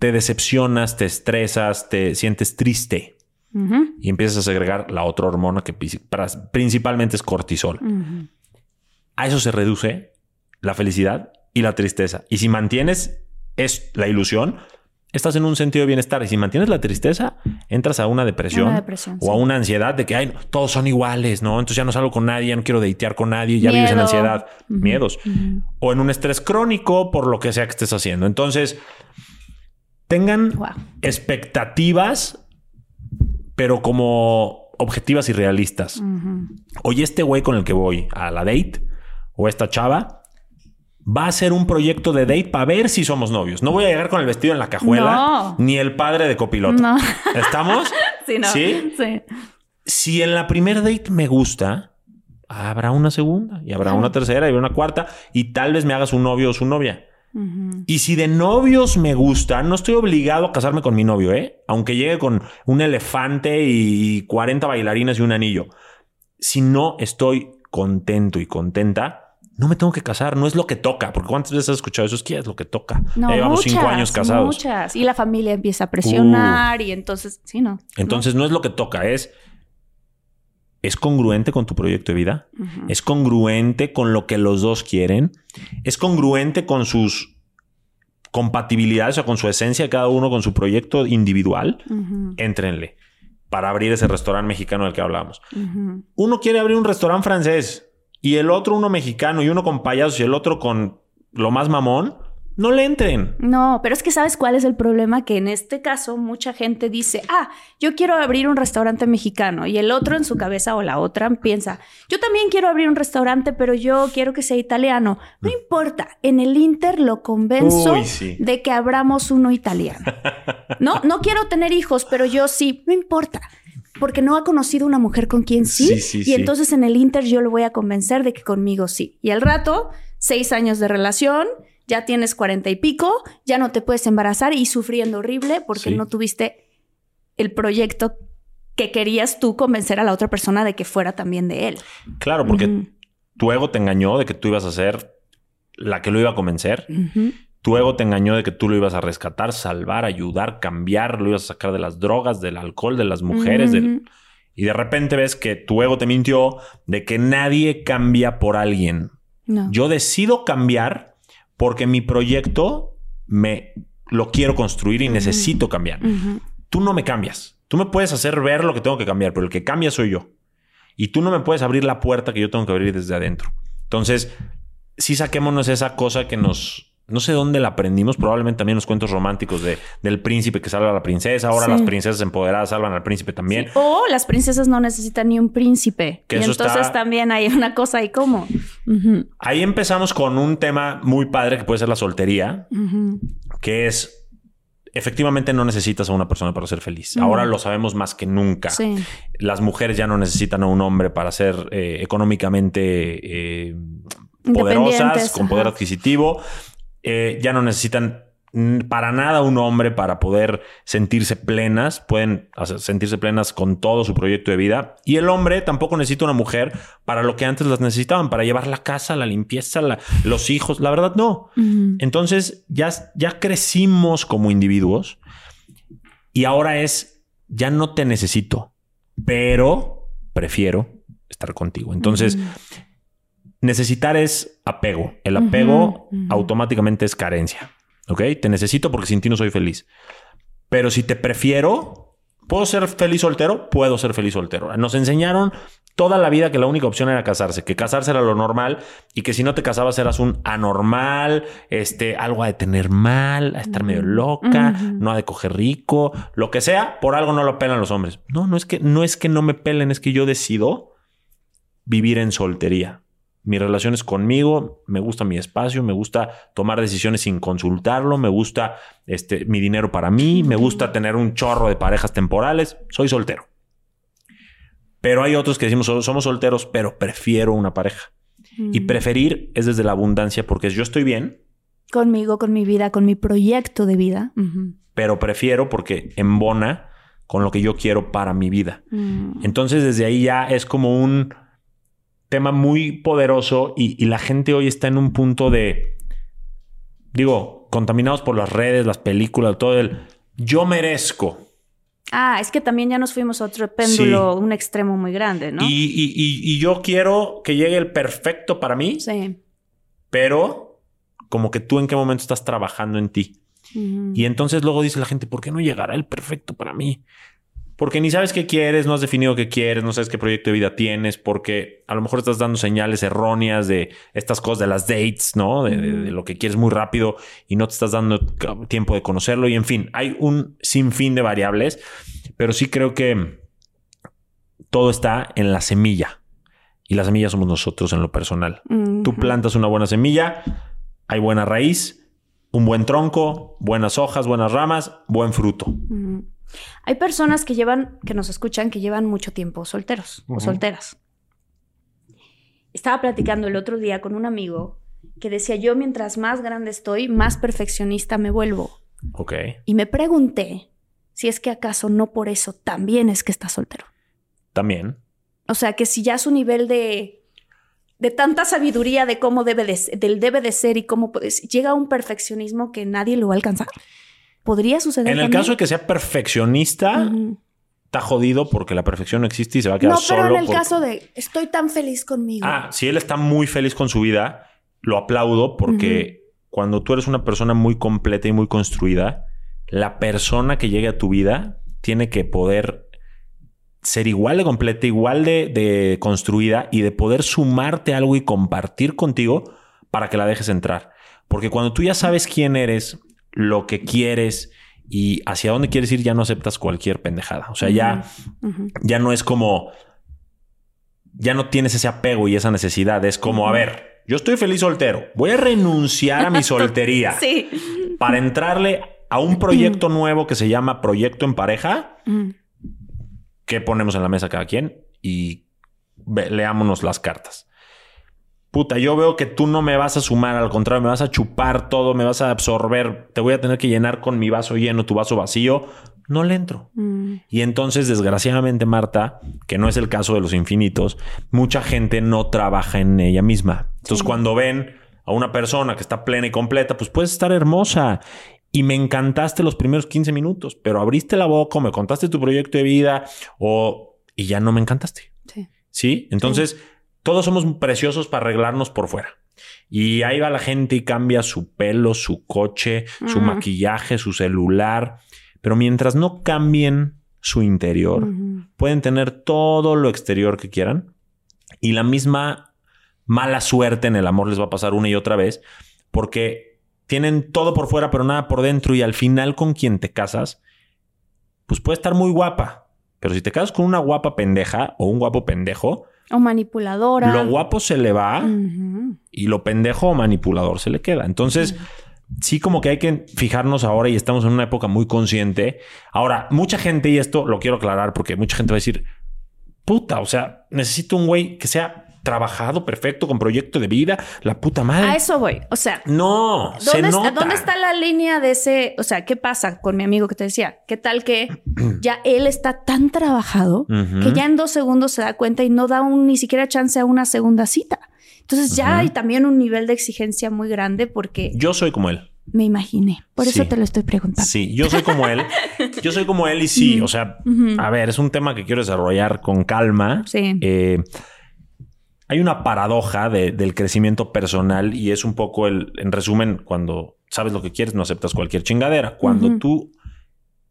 Te decepcionas, te estresas, te sientes triste. Y empiezas a segregar la otra hormona que principalmente es cortisol. A eso se reduce la felicidad y la tristeza. Y si mantienes es la ilusión, estás en un sentido de bienestar. Y si mantienes la tristeza, entras a una depresión, o a una ansiedad de que Ay, todos son iguales, ¿no? Entonces ya no salgo con nadie, ya no quiero deitear con nadie, ya vives en ansiedad, miedos. O en un estrés crónico por lo que sea que estés haciendo. Entonces, tengan expectativas, pero como objetivas y realistas. Oye, este güey con el que voy a la date o esta chava va a ser un proyecto de date para ver si somos novios. No voy a llegar con el vestido en la cajuela ni el padre de copiloto. ¿Estamos? (laughs) sí, no. ¿Sí? Si en la primera date me gusta, habrá una segunda y habrá una tercera y habrá una cuarta y tal vez me hagas un novio o su novia. Y si de novios me gusta, no estoy obligado a casarme con mi novio, ¿eh? Aunque llegue con un elefante y 40 bailarinas y un anillo. Si no estoy contento y contenta, no me tengo que casar, no es lo que toca. Porque ¿cuántas veces has escuchado eso? Es que es lo que toca. No, llevamos cinco años casados. Muchas. Y la familia empieza a presionar y entonces, sí, no. Entonces no, es lo que toca, es... ¿Es congruente con tu proyecto de vida? ¿Es congruente con lo que los dos quieren? ¿Es congruente con sus compatibilidades o con su esencia, cada uno con su proyecto individual? Éntrenle para abrir ese restaurante mexicano del que hablamos. Uno quiere abrir un restaurante francés y el otro uno mexicano y uno con payasos y el otro con lo más mamón, no le entren. No, pero es que sabes cuál es el problema, que en este caso mucha gente dice, ah, yo quiero abrir un restaurante mexicano y el otro en su cabeza o la otra piensa, yo también quiero abrir un restaurante, pero yo quiero que sea italiano. No mm. importa, en el Inter lo convenzo de que abramos uno italiano. No, no quiero tener hijos, pero yo sí, no importa porque no ha conocido una mujer con quien sí. y entonces en el Inter yo lo voy a convencer de que conmigo sí. Y al rato, seis años de relación, ya tienes cuarenta y pico, ya no te puedes embarazar y sufriendo horrible porque no tuviste el proyecto que querías tú convencer a la otra persona de que fuera también de él. Claro, porque tu ego te engañó de que tú ibas a ser la que lo iba a convencer. Tu ego te engañó de que tú lo ibas a rescatar, salvar, ayudar, cambiar, lo ibas a sacar de las drogas, del alcohol, de las mujeres. Y de repente ves que tu ego te mintió de que nadie cambia por alguien. Yo decido cambiar porque mi proyecto me lo quiero construir y necesito cambiar. Tú no me cambias. Tú me puedes hacer ver lo que tengo que cambiar, pero el que cambia soy yo. Y tú no me puedes abrir la puerta que yo tengo que abrir desde adentro. Entonces, sí saquémonos esa cosa que nos no sé dónde la aprendimos, probablemente también los cuentos románticos de, del príncipe que salva a la princesa, ahora Sí. las princesas empoderadas salvan al príncipe también. O las princesas no necesitan ni un príncipe. Que y entonces está- también hay una cosa ahí como. Ujú, Ahí empezamos con un tema muy padre que puede ser la soltería, que es efectivamente no necesitas a una persona para ser feliz. Ahora lo sabemos más que nunca. Sí. Las mujeres ya no necesitan a un hombre para ser eh, económicamente eh, poderosas, con poder adquisitivo. Eh, ya no necesitan para nada un hombre para poder sentirse plenas. Pueden sentirse plenas con todo su proyecto de vida. Y el hombre tampoco necesita una mujer para lo que antes las necesitaban, para llevar la casa, la limpieza, la- los hijos. La verdad, no. Entonces ya, ya crecimos como individuos y ahora es, ya no te necesito, pero prefiero estar contigo. Entonces, necesitar es apego. El apego automáticamente es carencia. ¿Ok? Te necesito porque sin ti no soy feliz. Pero si te prefiero, ¿puedo ser feliz soltero? Puedo ser feliz soltero. Nos enseñaron toda la vida que la única opción era casarse, que casarse era lo normal y que si no te casabas eras un anormal, este, algo a de tener mal, a estar medio loca, no ha de coger rico, lo que sea, por algo no lo pelan los hombres. No, no es que no es que no me pelen, es que yo decido vivir en soltería. Mis relaciones conmigo, me gusta mi espacio, me gusta tomar decisiones sin consultarlo, me gusta este, mi dinero para mí, me gusta tener un chorro de parejas temporales. Soy soltero. Pero hay otros que decimos, "So- somos solteros, pero prefiero una pareja. Y preferir es desde la abundancia porque es yo estoy bien, Conmigo, con mi vida, con mi proyecto de vida. Pero prefiero porque embona con lo que yo quiero para mi vida. Mm. Entonces desde ahí ya es como un tema muy poderoso y, y la gente hoy está en un punto de, digo, contaminados por las redes, las películas, todo el yo merezco. Ah, es que también ya nos fuimos a otro péndulo, un extremo muy grande, ¿no? Y, y- y- y yo quiero que llegue el perfecto para mí, Sí. pero como que tú en qué momento estás trabajando en ti. Y entonces luego dice la gente, ¿por qué no llegará el perfecto para mí? Porque ni sabes qué quieres, no has definido qué quieres, no sabes qué proyecto de vida tienes, porque a lo mejor estás dando señales erróneas de estas cosas de las dates, ¿no? De, de- de lo que quieres muy rápido y no te estás dando tiempo de conocerlo. Y en fin, hay un sinfín de variables, pero sí creo que todo está en la semilla. Y la semilla somos nosotros en lo personal. Tú plantas una buena semilla, hay buena raíz, un buen tronco, buenas hojas, buenas ramas, buen fruto. Hay personas que llevan, que nos escuchan, que llevan mucho tiempo solteros o solteras. Estaba platicando el otro día con un amigo que decía yo mientras más grande estoy, más perfeccionista me vuelvo. Ok. Y me pregunté si es que acaso no por eso también es que está soltero. También. O sea, que si ya su nivel de, de tanta sabiduría de cómo debe de, del debe de ser y cómo puedes, llega a un perfeccionismo que nadie lo va a alcanzar. ¿Podría suceder En el también? caso de que sea perfeccionista, está jodido porque la perfección no existe y se va a quedar No, pero solo. en el por- caso de estoy tan feliz conmigo. Ah, si él está muy feliz con su vida, lo aplaudo porque cuando tú eres una persona muy completa y muy construida, la persona que llegue a tu vida tiene que poder ser igual de completa, igual de, de construida y de poder sumarte algo y compartir contigo para que la dejes entrar. Porque cuando tú ya sabes quién eres, lo que quieres y hacia dónde quieres ir, ya no aceptas cualquier pendejada. O sea, ya ya no es como, ya no tienes ese apego y esa necesidad. Es como, a ver, yo estoy feliz soltero, voy a renunciar a mi (laughs) soltería Sí. para entrarle a un proyecto nuevo que se llama Proyecto en Pareja, que ponemos en la mesa cada quien y leámonos las cartas. Puta, yo veo que tú no me vas a sumar, al contrario, me vas a chupar todo, me vas a absorber, te voy a tener que llenar con mi vaso lleno, tu vaso vacío. No le entro. Mm. Y entonces, desgraciadamente, Marta, que no es el caso de los infinitos, mucha gente no trabaja en ella misma. Entonces, Sí. cuando ven a una persona que está plena y completa, pues puedes estar hermosa. Y me encantaste los primeros 15 minutos, pero abriste la boca, o me contaste tu proyecto de vida o y ya no me encantaste. Sí. ¿Sí? Entonces, todos somos preciosos para arreglarnos por fuera. Y ahí va la gente y cambia su pelo, su coche, su maquillaje, su celular. Pero mientras no cambien su interior, pueden tener todo lo exterior que quieran y la misma mala suerte en el amor les va a pasar una y otra vez porque tienen todo por fuera, pero nada por dentro. Y al final, con quien te casas, pues puede estar muy guapa. Pero si te casas con una guapa pendeja o un guapo pendejo, O manipuladora. lo guapo se le va y lo pendejo o manipulador se le queda. Entonces, sí como que hay que fijarnos ahora y estamos en una época muy consciente. Ahora, mucha gente, y esto lo quiero aclarar porque mucha gente va a decir, puta, o sea, necesito un güey que sea trabajado, perfecto, con proyecto de vida, la puta madre. A eso voy. O sea, No, se ¿Dónde está, nota. ¿Dónde está la línea de ese? O sea, ¿qué pasa con mi amigo que te decía? ¿Qué tal que (clears throat) ya él está tan trabajado que ya en dos segundos se da cuenta y no da un, ni siquiera chance a una segunda cita? Entonces ya hay también un nivel de exigencia muy grande porque Yo soy como él. me imaginé. Por eso te lo estoy preguntando. Sí, yo soy como él. (laughs) Yo soy como él y sí, o sea, a ver, es un tema que quiero desarrollar con calma. Sí. Eh, hay una paradoja de- del crecimiento personal y es un poco el, en resumen, cuando sabes lo que quieres, no aceptas cualquier chingadera. Cuando tú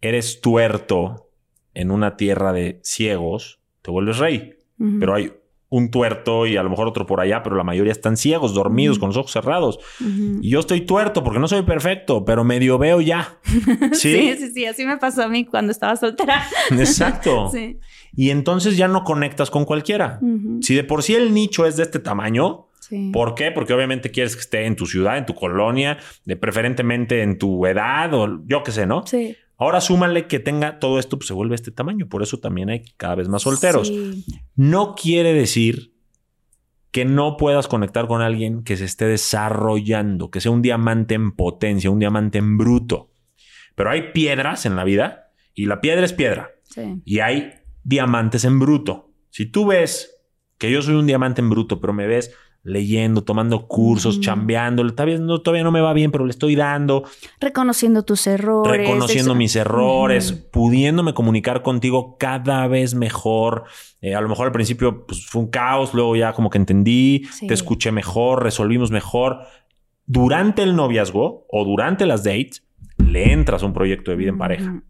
eres tuerto en una tierra de ciegos, te vuelves rey. Pero hay un tuerto y a lo mejor otro por allá, pero la mayoría están ciegos, dormidos, con los ojos cerrados. Y yo estoy tuerto porque no soy perfecto, pero medio veo ya. (laughs) Sí, sí, sí. Así me pasó a mí cuando estaba soltera. (laughs) Exacto. (laughs) Sí. Y entonces ya no conectas con cualquiera. Si de por sí el nicho es de este tamaño, Sí. ¿por qué? Porque obviamente quieres que esté en tu ciudad, en tu colonia, de preferentemente en tu edad o yo qué sé, ¿no? Sí. Ahora súmale que tenga todo esto, pues se vuelve este tamaño. Por eso también hay cada vez más solteros. Sí. No quiere decir que no puedas conectar con alguien que se esté desarrollando, que sea un diamante en potencia, un diamante en bruto. Pero hay piedras en la vida y la piedra es piedra Sí. y hay diamantes en bruto. Si tú ves que yo soy un diamante en bruto, pero me ves leyendo, tomando cursos, Ujú. chambeando, vez no, todavía no me va bien, pero le estoy dando, Reconociendo tus errores. reconociendo mis errores, pudiéndome comunicar contigo cada vez mejor. Eh, a lo mejor al principio pues, fue un caos, luego ya como que entendí, Sí. te escuché mejor, resolvimos mejor. Durante el noviazgo o durante las dates, le entras a un proyecto de vida en pareja,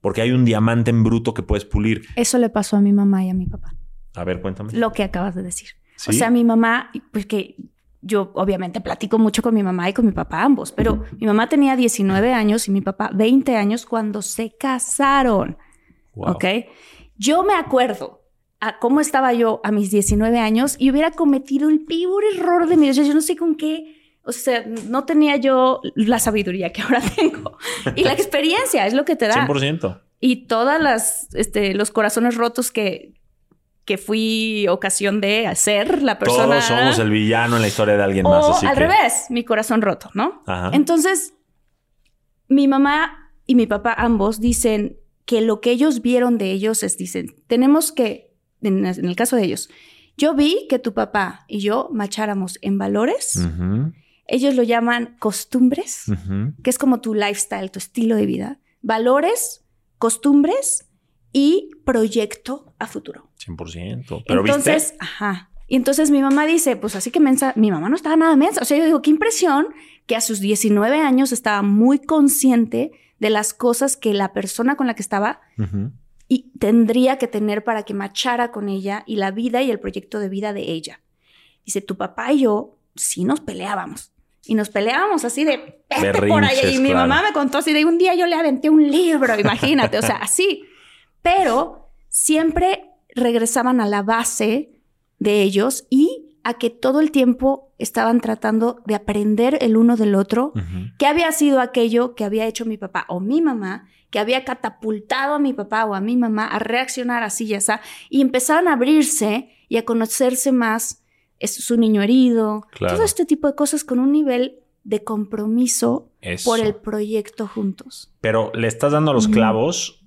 porque hay un diamante en bruto que puedes pulir. Eso le pasó a mi mamá y a mi papá. A ver, cuéntame. Lo que acabas de decir. ¿Sí? O sea, mi mamá, pues que yo obviamente platico mucho con mi mamá y con mi papá ambos, pero mi mamá tenía 19 años y mi papá 20 años cuando se casaron. Wow. ¿Ok? Yo me acuerdo a cómo estaba yo a mis 19 años y hubiera cometido el peor error de mi vida. Yo no sé con qué. O sea, no tenía yo la sabiduría que ahora (laughs) tengo. Y la (laughs) experiencia es lo que te da. 100%. Y todas las, este, los corazones rotos que, que fui ocasión de hacer la persona. Todos somos el villano en la historia de alguien más. Así al que... revés, mi corazón roto, ¿no? Ajá. Entonces, mi mamá y mi papá ambos dicen que lo que ellos vieron de ellos es, dicen, tenemos que, en, en el caso de ellos, yo vi que tu papá y yo macháramos en valores, ellos lo llaman costumbres, que es como tu lifestyle, tu estilo de vida, valores, costumbres y proyecto a futuro. 100%. Pero entonces, viste, ajá. Y entonces mi mamá dice, pues así que mensa, mi mamá no estaba nada mensa. O sea, yo digo, qué impresión que a sus 19 años estaba muy consciente de las cosas que la persona con la que estaba Ujú. y tendría que tener para que machara con ella y la vida y el proyecto de vida de ella. Dice, tu papá y yo sí nos peleábamos. Y nos peleábamos así de "Vete por ahí. Y mi claro. mamá me contó así de un día yo le aventé un libro, imagínate, o sea, así. Pero siempre regresaban a la base de ellos y a que todo el tiempo estaban tratando de aprender el uno del otro. ¿Qué había sido aquello que había hecho mi papá o mi mamá, que había catapultado a mi papá o a mi mamá a reaccionar así y así? Y empezaron a abrirse y a conocerse más es su niño herido, Claro. todo este tipo de cosas con un nivel de compromiso Eso. por el proyecto juntos. Pero le estás dando los clavos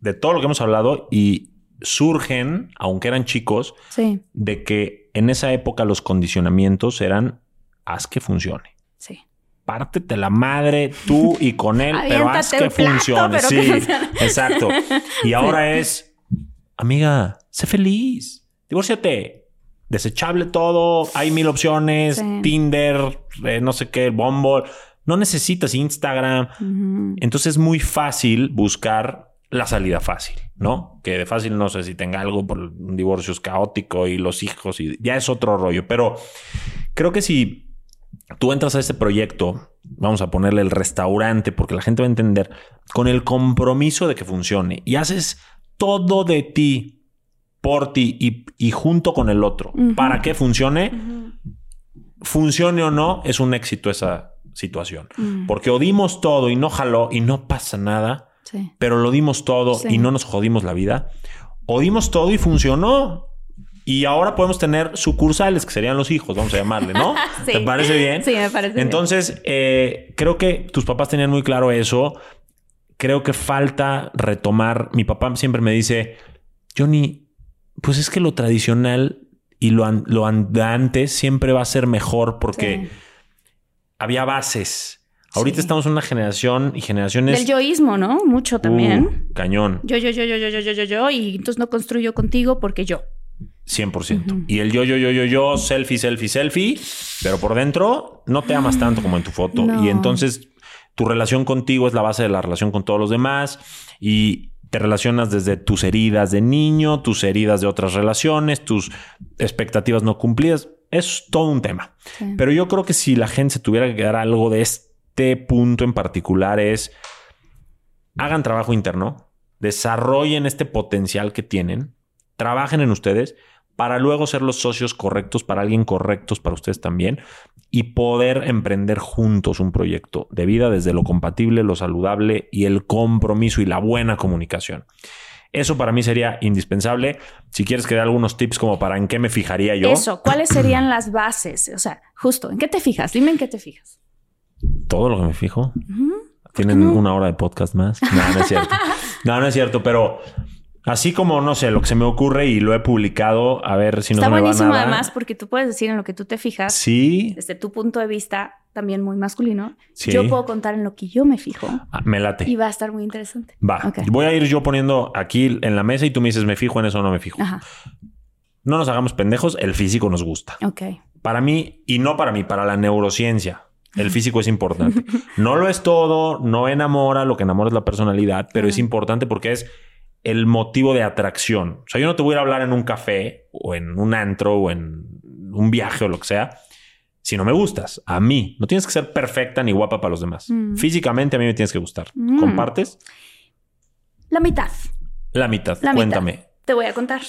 de todo lo que hemos hablado y surgen, aunque eran chicos, Sí, de que en esa época los condicionamientos eran haz que funcione. sí. Pártete la madre tú y con (laughs) él, pero haz que plato, funcione. sí, que funcione. (laughs) exacto. (laughs) Y ahora es, amiga, sé feliz, divórciate. Desechable todo, hay mil opciones, Sí. Tinder, eh, no sé qué, Bumble. No necesitas Instagram. Entonces es muy fácil buscar la salida fácil, ¿no? Que de fácil no sé si tenga algo por un divorcio es caótico y los hijos y ya es otro rollo, pero creo que si tú entras a este proyecto vamos a ponerle el restaurante, porque la gente va a entender, con el compromiso de que funcione y haces todo de ti, por ti y, y junto con el otro, para que funcione, funcione o no, es un éxito esa situación. Porque o dimos todo y no jaló y no pasa nada, pero lo dimos todo y no nos jodimos la vida, o dimos todo y funcionó. Y ahora podemos tener sucursales, que serían los hijos, vamos a llamarle, ¿no? (laughs) ¿Te parece bien? Sí, me parece Entonces, eh, creo que tus papás tenían muy claro eso. Creo que falta retomar. Mi papá siempre me dice, Johnny, pues es que lo tradicional y lo, an- lo antes siempre va a ser mejor porque Sí. había bases. Ahorita Sí. estamos en una generación y generaciones... Del yoísmo, ¿no? Mucho también. Uh, cañón. Yo, yo, yo, yo, yo, yo, yo, yo, yo, y entonces no construyo contigo porque yo. 100%. Y el yo, yo, yo, yo, yo, selfie, selfie, selfie, pero por dentro no te amas tanto como en tu foto. No. Y entonces tu relación contigo es la base de la relación con todos los demás y te relacionas desde tus heridas de niño, tus heridas de otras relaciones, tus expectativas no cumplidas. Es todo un tema. Sí. Pero yo creo que si la gente se tuviera que quedar algo de este punto en particular es hagan trabajo interno, desarrollen este potencial que tienen, trabajen en ustedes para luego ser los socios correctos para alguien correctos para ustedes también y poder emprender juntos un proyecto de vida desde lo compatible, lo saludable y el compromiso y la buena comunicación. Eso para mí sería indispensable. Si quieres que dé algunos tips como para en qué me fijaría yo. Eso, ¿cuáles serían las bases? O sea, justo, ¿en qué te fijas? Dime en qué te fijas. Todo lo que me fijo. Tienen no? una hora de podcast más. (laughs) No, no es cierto. No, no es cierto, pero así como, no sé, lo que se me ocurre y lo he publicado, a ver si no Está se me va buenísimo nada. además porque tú puedes decir en lo que tú te fijas, Sí, desde tu punto de vista también muy masculino. Sí. Yo puedo contar en lo que yo me fijo ah, me late. y va a estar muy interesante. Va. Voy a ir yo poniendo aquí en la mesa y tú me dices, me fijo en eso o no me fijo. Ajá, No nos hagamos pendejos, el físico nos gusta. ok. Para mí, y no para mí, para la neurociencia. El físico es importante. (laughs) No lo es todo, no enamora, lo que enamora es la personalidad, pero es importante porque es el motivo de atracción. O sea, yo no te voy a ir a hablar en un café o en un antro o en un viaje o lo que sea si no me gustas. A mí. No tienes que ser perfecta ni guapa para los demás. Mm. Físicamente a mí me tienes que gustar. Mm. ¿Compartes? La mitad. La mitad. La Cuéntame. mitad. Te voy a contar.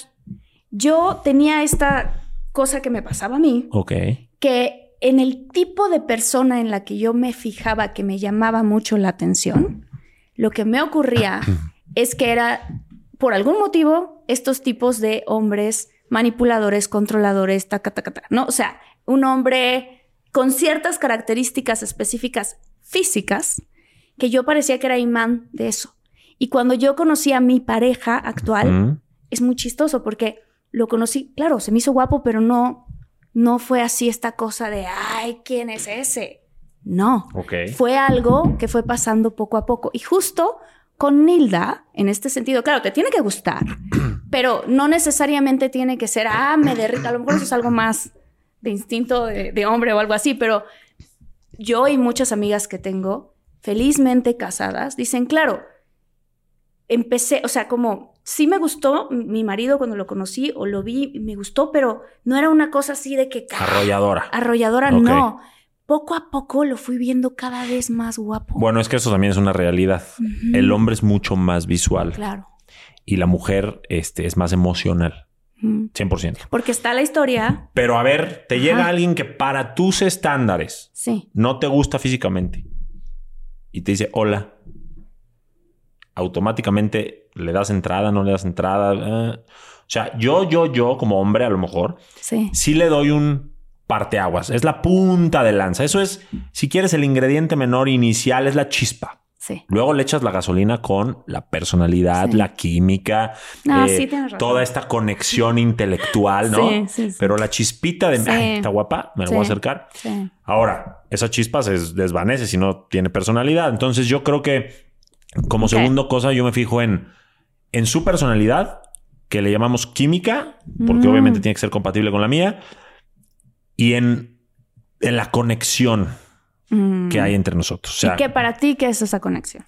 Yo tenía esta cosa que me pasaba a mí, Ok. que en el tipo de persona en la que yo me fijaba que me llamaba mucho la atención, lo que me ocurría (clears throat) es que era, por algún motivo, estos tipos de hombres manipuladores, controladores, taca, taca, taca, ¿no? O sea, un hombre con ciertas características específicas físicas que yo parecía que era imán de eso. Y cuando yo conocí a mi pareja actual, es muy chistoso porque lo conocí, claro, se me hizo guapo, pero no, no fue así esta cosa de, ay, ¿quién es ese? No, fue algo que fue pasando poco a poco. Y justo con Nilda, en este sentido, claro, te tiene que gustar, (clears throat) pero no necesariamente tiene que ser, ah, me derrito. A lo mejor eso es algo más de instinto de, de hombre o algo así, pero yo y muchas amigas que tengo, felizmente casadas, dicen, claro, empecé, o sea, como sí me gustó mi marido cuando lo conocí o lo vi, me gustó, pero no era una cosa así de que Arrolladora. arrolladora, Ok. no. Poco a poco lo fui viendo cada vez más guapo. Bueno, es que eso también es una realidad. El hombre es mucho más visual Claro. y la mujer este, es más emocional. Mm. 100%. Porque está la historia. Pero a ver, te Ajá. llega alguien que para tus estándares Sí. no te gusta físicamente y te dice hola. Automáticamente le das entrada, no le das entrada. eh. O sea, yo, yo, yo como hombre a lo mejor Sí. sí le doy un parteaguas. Es la punta de lanza. Eso es, si quieres, el ingrediente menor inicial es la chispa. Sí. Luego le echas la gasolina con la personalidad, Sí. la química, No, eh, sí, razón. toda esta conexión intelectual, ¿no? Sí, sí, sí. Pero la chispita de. "Ay, está guapa, me la voy a acercar. Sí. Ahora, esa chispa se desvanece si no tiene personalidad. Entonces yo creo que como Ok. segundo cosa yo me fijo en, en su personalidad, que le llamamos química, porque Mm. obviamente tiene que ser compatible con la mía, y en, en la conexión Mm. que hay entre nosotros. O sea, ¿Y qué para ti qué es esa conexión?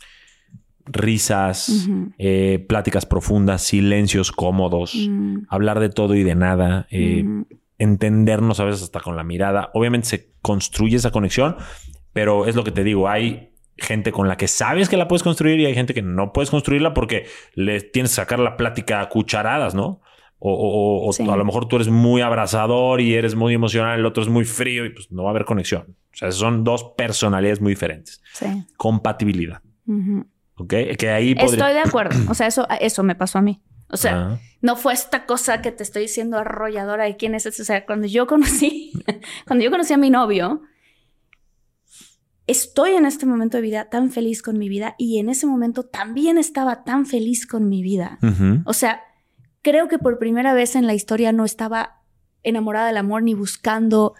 risas, eh, pláticas profundas, silencios cómodos, Mm. hablar de todo y de nada, eh, Mm. entendernos a veces hasta con la mirada. Obviamente se construye esa conexión, pero es lo que te digo, hay gente con la que sabes que la puedes construir y hay gente que no puedes construirla porque le tienes que sacar la plática a cucharadas, ¿no? O, o- o Sí. a lo mejor tú eres muy abrazador y eres muy emocional, el otro es muy frío y pues no va a haber conexión. O sea, son dos personalidades muy diferentes. Sí. Compatibilidad. Ujú. ¿Ok? Que ahí podría... Estoy de acuerdo. O sea, eso, eso me pasó a mí. O sea, Ah. no fue esta cosa que te estoy diciendo arrolladora de quién es ese. O sea, cuando yo conocí, (laughs) cuando yo conocí a mi novio, estoy en este momento de vida tan feliz con mi vida y en ese momento también estaba tan feliz con mi vida. O sea, creo que por primera vez en la historia no estaba enamorada del amor ni buscando.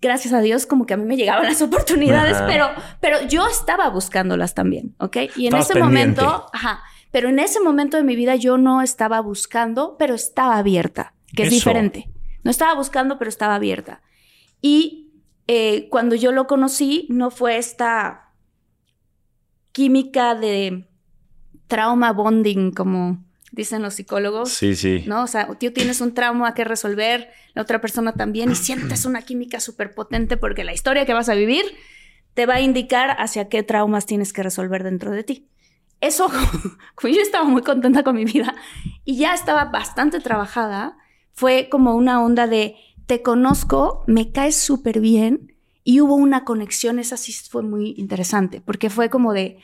Gracias a Dios, como que a mí me llegaban las oportunidades, Ajá. pero, pero yo estaba buscándolas también, ¿ok? Y en ese momento, ajá, pero en ese momento de mi vida yo no estaba buscando, pero estaba abierta, que es diferente. No estaba buscando, pero estaba abierta. Y eh, cuando yo lo conocí, no fue esta química de trauma bonding, como dicen los psicólogos. Sí, sí. ¿no? O sea, tú tienes un trauma que resolver, la otra persona también, y sientes una química súper potente porque la historia que vas a vivir te va a indicar hacia qué traumas tienes que resolver dentro de ti. Eso, (laughs) como yo estaba muy contenta con mi vida y ya estaba bastante trabajada, fue como una onda de te conozco, me caes súper bien y hubo una conexión, esa sí fue muy interesante, porque fue como de,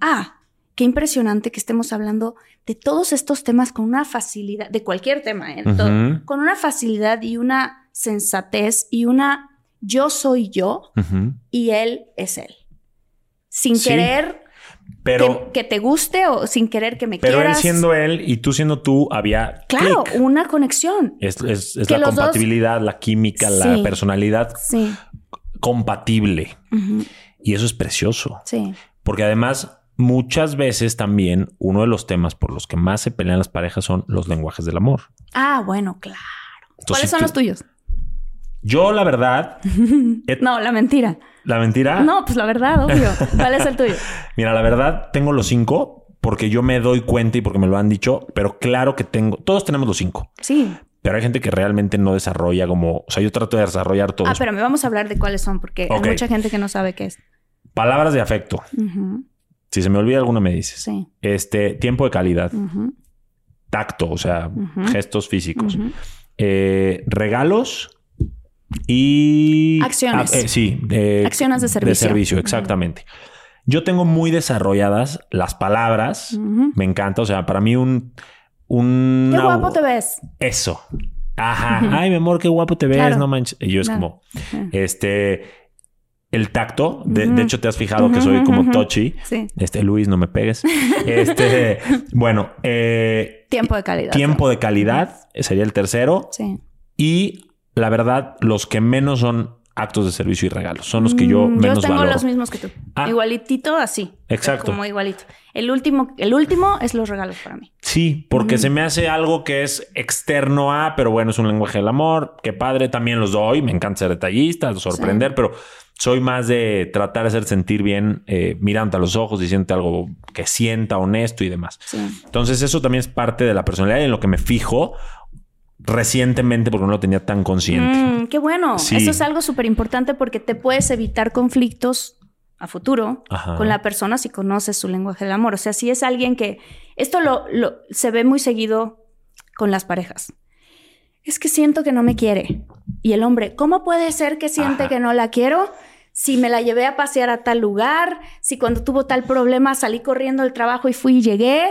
ah, qué impresionante que estemos hablando de todos estos temas con una facilidad, de cualquier tema, ¿eh? Con una facilidad y una sensatez y una yo soy yo y él es él. Sin Sí, querer Pero, que, que te guste o sin querer que me pero él quieras. siendo él y tú siendo tú, había claro, una conexión. Es, es- es Que la dos- compatibilidad, la química, la personalidad Sí. compatible. Y eso es precioso. Sí. Porque además, muchas veces también uno de los temas por los que más se pelean las parejas son los lenguajes del amor. Ah, bueno, claro. Entonces, ¿Cuáles si son tú- los tuyos? Yo, la verdad, (laughs) No, la mentira. la mentira. No, pues la verdad, obvio. ¿Cuál es el tuyo? (laughs) Mira, la verdad, tengo los cinco porque yo me doy cuenta y porque me lo han dicho, pero claro que tengo, todos tenemos los cinco, Sí. pero hay gente que realmente no desarrolla como, o sea, yo trato de desarrollar todos. Ah, pero me vamos a hablar de cuáles son, porque hay mucha gente que no sabe qué es. Palabras de afecto. Si se me olvida alguna, me dices. Sí. Este, tiempo de calidad, tacto, o sea, gestos físicos. Eh, regalos y... Acciones. Ah, eh, sí. de- Acciones de servicio. De servicio, exactamente. Yo tengo muy desarrolladas las palabras. Me encanta. O sea, para mí un... un Qué guapo te ves. Eso. Ajá. Ay, mi amor, qué guapo te ves. Claro. No manches. Y yo es Claro. como... Este... El tacto. De, de hecho, te has fijado que soy como touchy. Sí. Este, Luis, no me pegues. (laughs) Este... bueno, eh, Tiempo de calidad. tiempo de calidad sería el tercero. Sí. Y la verdad, los que menos son actos de servicio y regalos. Son los que yo Mm, menos Yo tengo valoro. los mismos que tú. Ah. Igualitito así. Exacto. Como igualito. El último, el último es los regalos para mí. Sí, porque se me hace algo que es externo a, pero bueno, es un lenguaje del amor. Qué padre, también los doy. Me encanta ser detallista, sorprender, pero soy más de tratar de hacer sentir bien, eh, mirando a los ojos, diciendo algo que sienta honesto y demás. Sí. Entonces, eso también es parte de la personalidad y en lo que me fijo recientemente porque no lo tenía tan consciente. Mm, qué bueno. Sí. Eso es algo súper importante porque te puedes evitar conflictos a futuro Ajá. con la persona si conoces su lenguaje del amor. O sea, si es alguien que... Esto lo, lo- se ve muy seguido con las parejas. Es que siento que no me quiere. Y el hombre, ¿cómo puede ser que siente Ajá. que no la quiero? Si me la llevé a pasear a tal lugar, si cuando tuvo tal problema salí corriendo del trabajo y fui y llegué.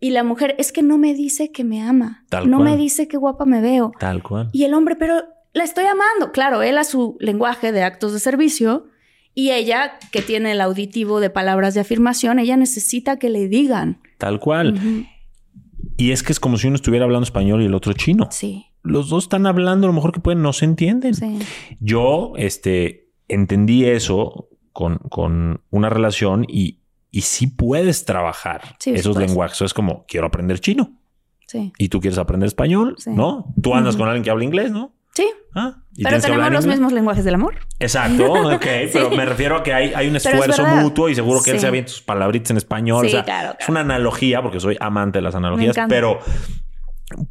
Y la mujer, es que no me dice que me ama. Tal no cual. me dice qué guapa me veo. Tal cual. Y el hombre, pero la estoy amando. Claro, él a su lenguaje de actos de servicio y ella, que tiene el auditivo de palabras de afirmación, ella necesita que le digan. Tal cual. Y es que es como si uno estuviera hablando español y el otro chino. Sí, Los dos están hablando lo mejor que pueden, no se entienden. sí. Yo, este, entendí eso con, con una relación y, y sí puedes trabajar Sí, esos lenguajes. Es como, quiero aprender chino Sí. y tú quieres aprender español, Sí. ¿no? Tú andas con alguien que habla inglés, ¿no? Sí, Ah, pero tenemos los mismos lenguajes del amor. Exacto, (laughs) ok, pero me refiero a que hay, hay un es esfuerzo mutuo y seguro que él se avienta sus palabritas en español. Sí, o sea, claro, es una analogía porque soy amante de las analogías, pero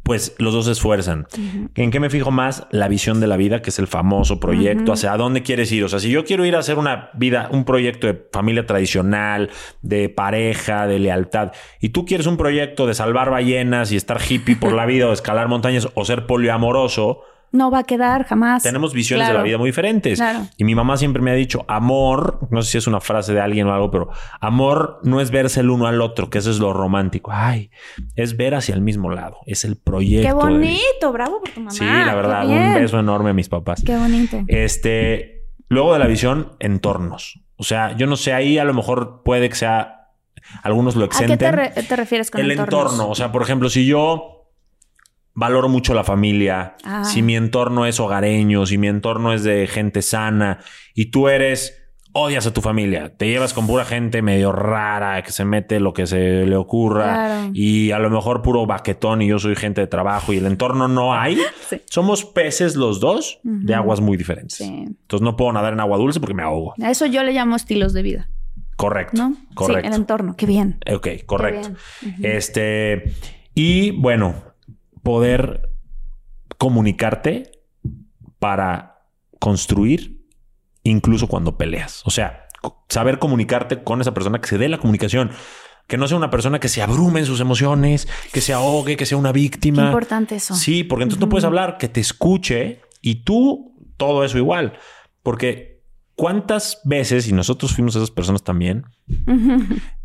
pues los dos se esfuerzan. ¿En qué me fijo más? La visión de la vida, que es el famoso proyecto, hacia dónde quieres ir. O sea, si yo quiero ir a hacer una vida, un proyecto de familia tradicional, de pareja, de lealtad, y tú quieres un proyecto de salvar ballenas y estar hippie por la vida o escalar montañas o ser poliamoroso, no va a quedar jamás. Tenemos visiones de la vida muy diferentes. Y mi mamá siempre me ha dicho, amor, no sé si es una frase de alguien o algo, pero amor no es verse el uno al otro, que eso es lo romántico. Ay, es ver hacia el mismo lado. Es el proyecto. Qué bonito, bravo por tu mamá. Sí, la verdad, un beso enorme a mis papás. Qué bonito. Este, luego de la visión, entornos. O sea, yo no sé, ahí a lo mejor puede que sea algunos lo exenten. ¿A qué te, refieres con el entorno? O sea, por ejemplo, si yo valoro mucho la familia, ah. si mi entorno es hogareño, si mi entorno es de gente sana y tú eres odias a tu familia, te llevas con pura gente medio rara que se mete lo que se le ocurra y a lo mejor puro baquetón y yo soy gente de trabajo y el entorno no hay. (laughs) Somos peces los dos de aguas muy diferentes. Entonces no puedo nadar en agua dulce porque me ahogo. A eso yo le llamo estilos de vida. Correcto. ¿No? Correcto. Sí, el entorno. Qué bien. Ok, correcto. Este, y bueno, poder comunicarte para construir incluso cuando peleas. O sea, saber comunicarte con esa persona que se dé la comunicación. Que no sea una persona que se abrume en sus emociones, que se ahogue, que sea una víctima. Qué importante eso. Sí, porque entonces no puedes hablar, que te escuche y tú todo eso igual. Porque cuántas veces, y nosotros fuimos esas personas también,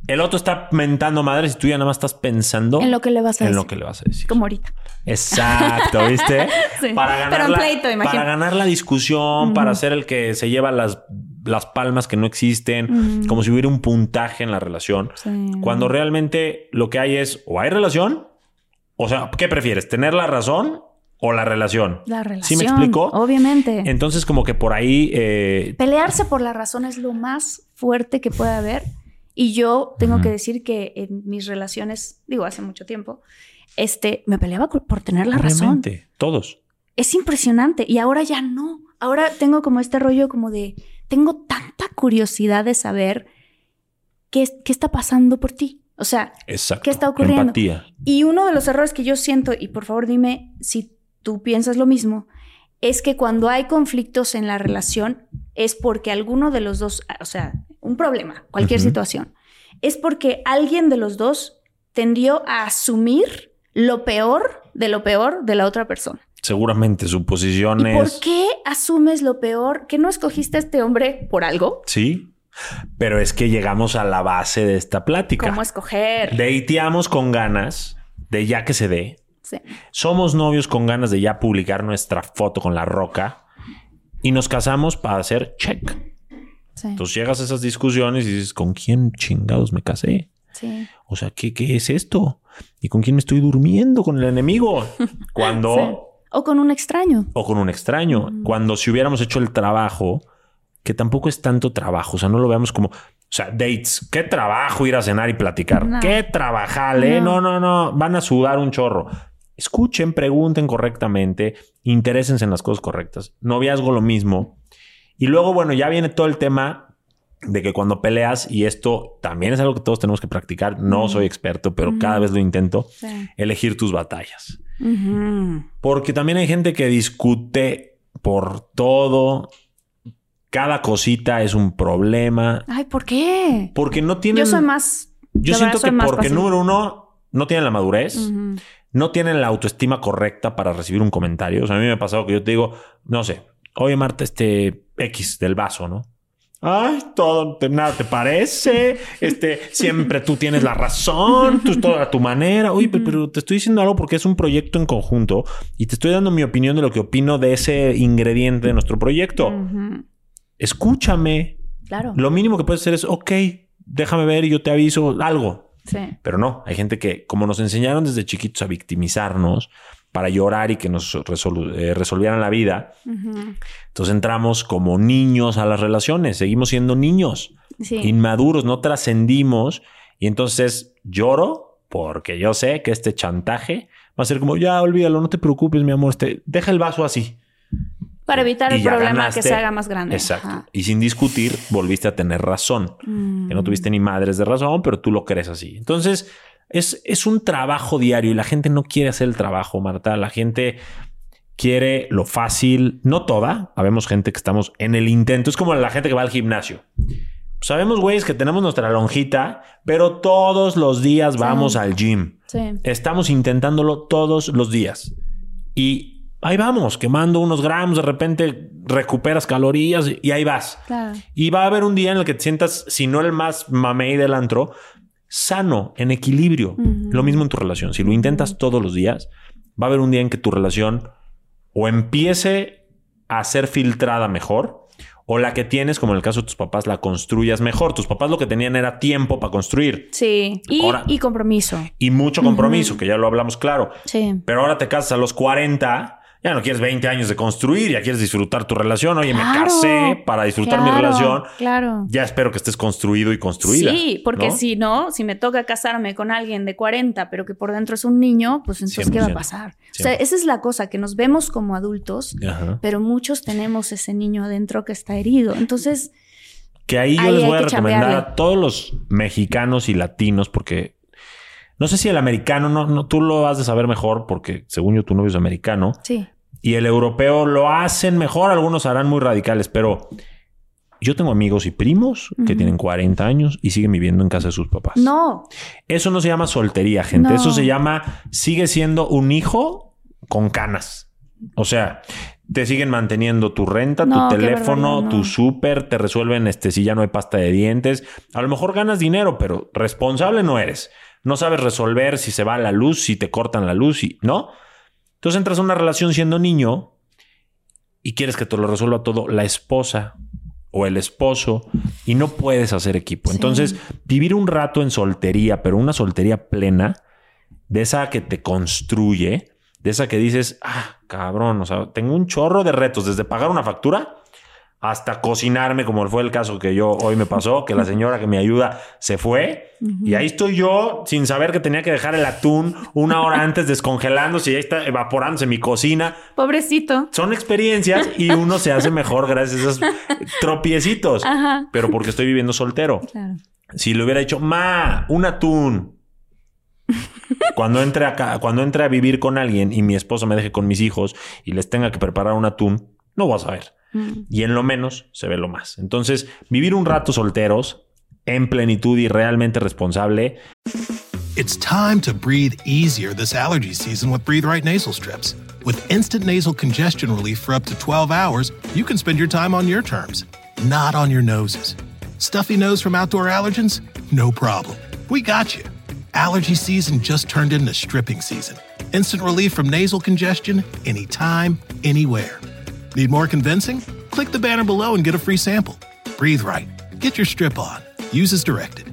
el otro está mentando madres y tú ya nada más estás pensando en lo que le vas a decir. En lo que le vas a decir. Como ahorita. Exacto, ¿viste? (laughs) Para ganar Pero en la, pleito. Para ganar la discusión, para ser el que se lleva las, las palmas que no existen, como si hubiera un puntaje en la relación. Cuando realmente lo que hay es o hay relación, o sea, ¿qué prefieres? ¿Tener la razón o la relación. La relación. ¿Sí me explico? Obviamente. Entonces, como que por ahí. Eh, Pelearse por la razón es lo más fuerte que puede haber. Y yo tengo que decir que en mis relaciones, digo, hace mucho tiempo, este, me peleaba por tener la razón. Todos. Es impresionante. Y ahora ya no. Ahora tengo como este rollo como de. Tengo tanta curiosidad de saber qué, qué está pasando por ti. O sea, ¿qué está ocurriendo? Y uno de los errores que yo siento, y por favor dime si tú piensas lo mismo, es que cuando hay conflictos en la relación es porque alguno de los dos, o sea, un problema, cualquier situación, es porque alguien de los dos tendió a asumir lo peor de lo peor de la otra persona. Seguramente su posición es... ¿Por qué asumes lo peor? ¿Que no escogiste a este hombre por algo? Sí, pero es que llegamos a la base de esta plática. ¿Cómo escoger? Deiteamos con ganas de ya que se dé. Sí. Somos novios con ganas de ya publicar nuestra foto con la roca y nos casamos para hacer check. Entonces llegas a esas discusiones y dices, ¿con quién chingados me casé? Sí. O sea, ¿qué, ¿qué es esto? ¿Y con quién me estoy durmiendo? ¿Con el enemigo? (laughs) Cuando... O con un extraño. O con un extraño. Cuando si hubiéramos hecho el trabajo, que tampoco es tanto trabajo, o sea, no lo veamos como... O sea, dates, qué trabajo ir a cenar y platicar. Qué trabajale. No. no, no, no. Van a sudar un chorro. Escuchen, pregunten correctamente, interésense en las cosas correctas. Noviazgo lo mismo. Y luego, bueno, ya viene todo el tema de que cuando peleas, y esto también es algo que todos tenemos que practicar, no soy experto, pero cada vez lo intento, elegir tus batallas. Porque también hay gente que discute por todo. Cada cosita es un problema. Ay, ¿por qué? Porque no tienen... Yo soy más... Yo siento que porque, número uno, no tienen la madurez. No tienen la autoestima correcta para recibir un comentario. O sea, a mí me ha pasado que yo te digo, no sé, oye Marta, este X del vaso, ¿no? Ay, todo, nada te parece. Este, siempre tú tienes la razón, tú todo a tu manera. Oye, pero, te estoy diciendo algo porque es un proyecto en conjunto y te estoy dando mi opinión de lo que opino de ese ingrediente de nuestro proyecto. Escúchame. Claro. Lo mínimo que puedes hacer es, ok, déjame ver y yo te aviso algo. Sí. Pero no, hay gente que, como nos enseñaron desde chiquitos a victimizarnos, para llorar y que nos eh, resolvieran la vida. Entonces entramos como niños a las relaciones, seguimos siendo niños, inmaduros, no trascendimos y entonces lloro porque yo sé que este chantaje va a ser como, ya olvídalo, no te preocupes, mi amor, este, deja el vaso así. Para evitar el problema que se haga más grande. Exacto. Y sin discutir, volviste a tener razón. Que no Mm. tuviste ni madres de razón, pero tú lo crees así. Entonces, es, es un trabajo diario y la gente no quiere hacer el trabajo, Marta. La gente quiere lo fácil, no toda. Habemos gente que estamos en el intento. Es como la gente que va al gimnasio. Sabemos, güeyes, que tenemos nuestra lonjita, pero todos los días vamos al gym. Sí. Estamos intentándolo todos los días. Y ahí vamos, quemando unos gramos, de repente recuperas calorías y ahí vas. Claro. Y va a haber un día en el que te sientas, si no el más mamey del antro, sano, en equilibrio. Lo mismo en tu relación. Si lo intentas todos los días, va a haber un día en que tu relación o empiece a ser filtrada mejor, o la que tienes, como en el caso de tus papás, la construyas mejor. Tus papás lo que tenían era tiempo para construir Sí. Y, Ahora- y compromiso. y mucho compromiso, que ya lo hablamos claro. Sí. Pero ahora te casas a los 40, ya no quieres 20 años de construir, ya quieres disfrutar tu relación. Oye, me casé para disfrutar mi relación. Claro. Ya espero que estés construido y construida. Sí, porque ¿no? si no, si me toca casarme con alguien de 40, pero que por dentro es un niño, pues entonces, ¿qué va a 100%. pasar? O sea, esa es la cosa, que nos vemos como adultos, Ajá. pero muchos tenemos ese niño adentro que está herido. Entonces, Que ahí yo Ahí les voy a recomendar chambearle. a todos los mexicanos y latinos, porque no sé si el americano, no, no, tú lo has de saber mejor, porque según yo tu novio es americano, sí. Y el europeo lo hacen mejor, algunos harán muy radicales, pero yo tengo amigos y primos que tienen 40 años y siguen viviendo en casa de sus papás. No, Eso no se llama soltería, gente. No. Eso se llama, sigue siendo un hijo con canas. O sea, te siguen manteniendo tu renta, No, tu teléfono, tu súper, te resuelven este si ya no hay pasta de dientes. A lo mejor ganas dinero, pero responsable no eres. No sabes resolver si se va la luz, si te cortan la luz, y ¿no? Entonces entras a una relación siendo niño y quieres que te lo resuelva todo la esposa o el esposo y no puedes hacer equipo. Sí. Entonces, vivir un rato en soltería, pero una soltería plena, de esa que te construye, de esa que dices, ah, cabrón, o sea, tengo un chorro de retos, desde pagar una factura hasta cocinarme, como fue el caso que yo hoy me pasó, que la señora que me ayuda se fue y ahí estoy yo sin saber que tenía que dejar el atún una hora antes descongelándose y ahí está evaporándose mi cocina. pobrecito. Son experiencias y uno se hace mejor gracias a esos tropiecitos. Ajá. Pero porque estoy viviendo soltero. Claro. Si le hubiera dicho, ma, un atún. Cuando entre acá, cuando entre a vivir con alguien y mi esposa me deje con mis hijos y les tenga que preparar un atún, no vas a ver. Y en lo menos se ve lo más. Entonces, vivir un rato solteros, en plenitud y realmente responsable, It's time to breathe easier this allergy season with Breathe Right Nasal Strips. With instant nasal congestion relief for up to 12 hours, you can spend your time on your terms, not on your noses. Stuffy nose from outdoor allergens? No problem. We got you. Allergy season just turned into stripping season. Instant relief from nasal congestion anytime, anywhere. Need more convincing? Click the banner below and get a free sample. Breathe Right. Get your strip on. Use as directed.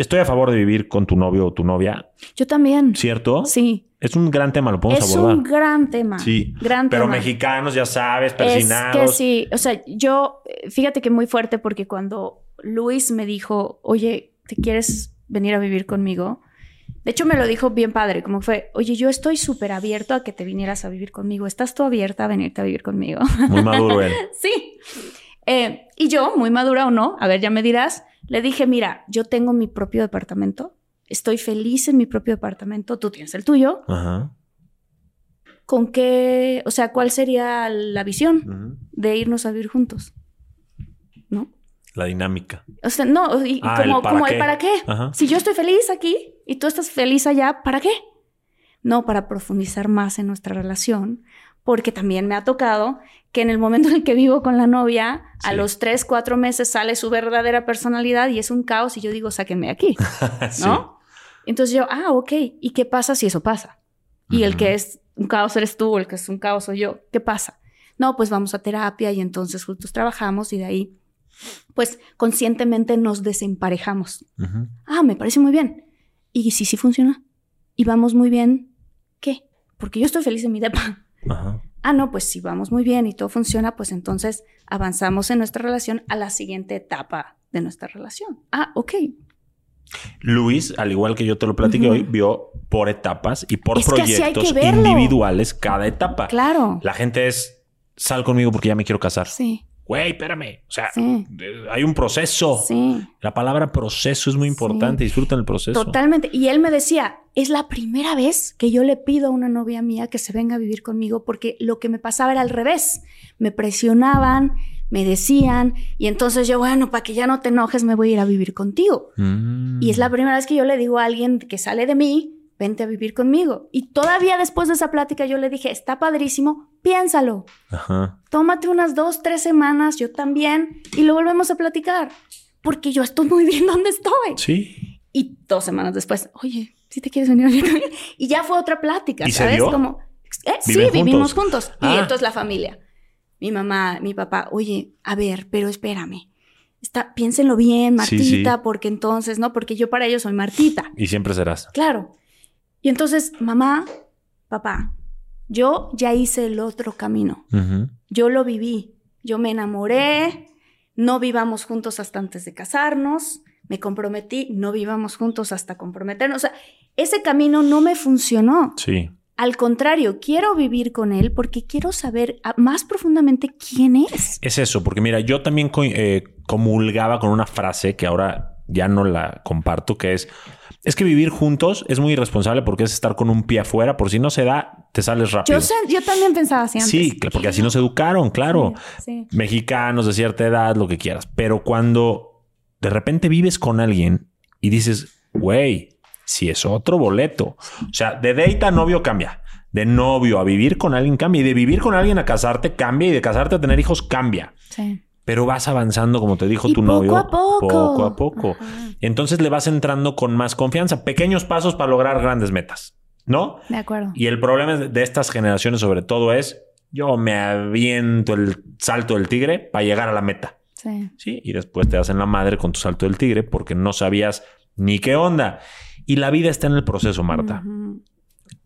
Estoy a favor de vivir con tu novio o tu novia, Yo también. ¿cierto? Sí. Es un gran tema, lo podemos Es abordar. un gran tema. Sí, Gran pero tema. mexicanos, ya sabes, Es persinados. que sí, o sea, yo, eh, fíjate que muy fuerte porque cuando Luis me dijo, oye, ¿te quieres venir a vivir conmigo? De hecho, me lo dijo bien padre, como fue, oye, yo estoy súper abierto a que te vinieras a vivir conmigo. ¿Estás tú abierta a venirte a vivir conmigo? Muy maduro (laughs) él. sí. Eh, y yo, muy madura o no, a ver, ya me dirás, le dije, mira, yo tengo mi propio departamento, estoy feliz en mi propio departamento, tú tienes el tuyo. Ajá. ¿Con qué, o sea, cuál sería la visión de irnos a vivir juntos? ¿No? La dinámica. O sea, no, y, Ah, como, el para como el qué. para qué. Ajá. Si yo estoy feliz aquí y tú estás feliz allá, ¿para qué? No, para profundizar más en nuestra relación, porque también me ha tocado que en el momento en el que vivo con la novia, a los tres, cuatro meses sale su verdadera personalidad y es un caos y yo digo, sáquenme de aquí, (laughs) Sí. ¿no? Entonces yo, ah, ok, ¿y qué pasa si eso pasa? Y el que es un caos eres tú, el que es un caos soy yo, ¿qué pasa? No, pues vamos a terapia y entonces juntos trabajamos y de ahí pues conscientemente nos desemparejamos. Ah, me parece muy bien. Y sí, sí funciona. Y vamos muy bien. ¿Qué? Porque yo estoy feliz en mi depa. Ah, no, pues si vamos muy bien y todo funciona, pues entonces avanzamos en nuestra relación a la siguiente etapa de nuestra relación. Ah, ok. Luis, al igual que yo te lo platiqué hoy, vio por etapas y por proyectos individuales cada etapa. Claro. La gente es, sal conmigo porque ya me quiero casar. Sí güey, espérame. O sea, hay un proceso. Sí. La palabra proceso es muy importante. Disfrutan el proceso. Totalmente. Y él me decía, es la primera vez que yo le pido a una novia mía que se venga a vivir conmigo porque lo que me pasaba era al revés. Me presionaban, me decían, y entonces yo, bueno, para que ya no te enojes, me voy a ir a vivir contigo. Mm. Y es la primera vez que yo le digo a alguien que sale de mí, vente a vivir conmigo. Y todavía después de esa plática yo le dije, está padrísimo, piénsalo. Ajá. Tómate unas dos, tres semanas, yo también, y lo volvemos a platicar. Porque yo estoy muy bien donde estoy. Sí. Y dos semanas después, oye, si te quieres venir a vivir conmigo. Y ya fue otra plática, ¿sabes? Como, eh, sí, vivimos juntos. Y ah. entonces la familia. Mi mamá, mi papá, oye, a ver, pero espérame. Está, piénsenlo bien, Martita, porque entonces, ¿no? Porque yo para ellos soy Martita. Y siempre serás. Claro. Y entonces, mamá, papá, yo ya hice el otro camino. Yo lo viví. Yo me enamoré. No vivamos juntos hasta antes de casarnos. Me comprometí. No vivamos juntos hasta comprometernos. O sea, ese camino no me funcionó. Sí. Al contrario, quiero vivir con él porque quiero saber más profundamente quién es. Es eso, porque mira, yo también eh, comulgaba con una frase que ahora ya no la comparto, que es es que vivir juntos es muy irresponsable porque es estar con un pie afuera. Por si no se da, te sales rápido. Yo, también pensaba así antes. Sí, porque así nos educaron, claro. Mexicanos de cierta edad, lo que quieras. Pero cuando de repente vives con alguien y dices, güey, si es otro boleto. O sea, de date a novio cambia. De novio a vivir con alguien cambia. Y de vivir con alguien a casarte cambia. Y de casarte a tener hijos cambia. Sí pero vas avanzando, como te dijo tu novio, a poco. poco a poco. Entonces le vas entrando con más confianza, pequeños pasos para lograr grandes metas, ¿no? De acuerdo. Y el problema de estas generaciones sobre todo es, yo me aviento el salto del tigre para llegar a la meta. Sí. Sí, y después te das en la madre con tu salto del tigre porque no sabías ni qué onda. Y la vida está en el proceso, Marta.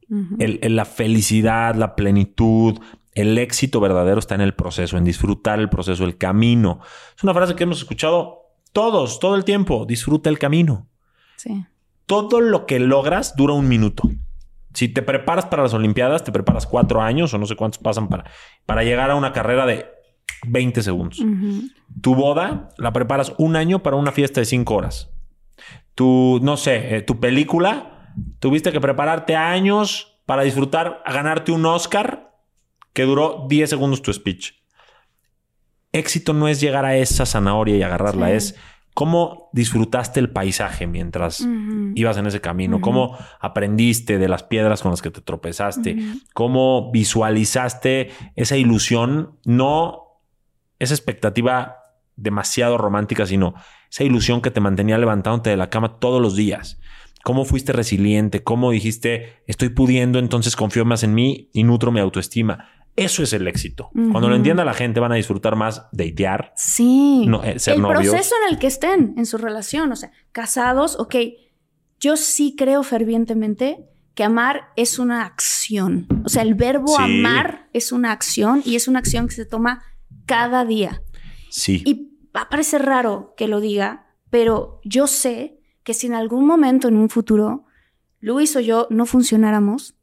la felicidad, la plenitud, el éxito verdadero está en el proceso, en disfrutar el proceso, el camino. Es una frase que hemos escuchado todos, todo el tiempo. Disfruta el camino. Sí. Todo lo que logras dura un minuto. Si te preparas para las Olimpiadas, te preparas cuatro años o no sé cuántos pasan para, para llegar a una carrera de 20 segundos. Tu boda la preparas un año para una fiesta de cinco horas. Tu, no sé, eh, tu película, tuviste que prepararte años para disfrutar, a ganarte un Oscar que duró 10 segundos tu speech. Éxito no es llegar a esa zanahoria y agarrarla, es cómo disfrutaste el paisaje mientras ibas en ese camino, cómo aprendiste de las piedras con las que te tropezaste, cómo visualizaste esa ilusión, no esa expectativa demasiado romántica, sino esa ilusión que te mantenía levantándote de la cama todos los días. ¿Cómo fuiste resiliente? ¿Cómo dijiste, estoy pudiendo, entonces confío más en mí y nutro mi autoestima? Eso es el éxito. Cuando lo entienda la gente, van a disfrutar más datear. Sí. No, eh, ser el proceso en el que estén en su relación. O sea, casados, ok. Yo sí creo fervientemente que amar es una acción. O sea, el verbo amar es una acción y es una acción que se toma cada día. Sí. Y va a parecer raro que lo diga, pero yo sé que si en algún momento en un futuro Luis o yo no funcionáramos,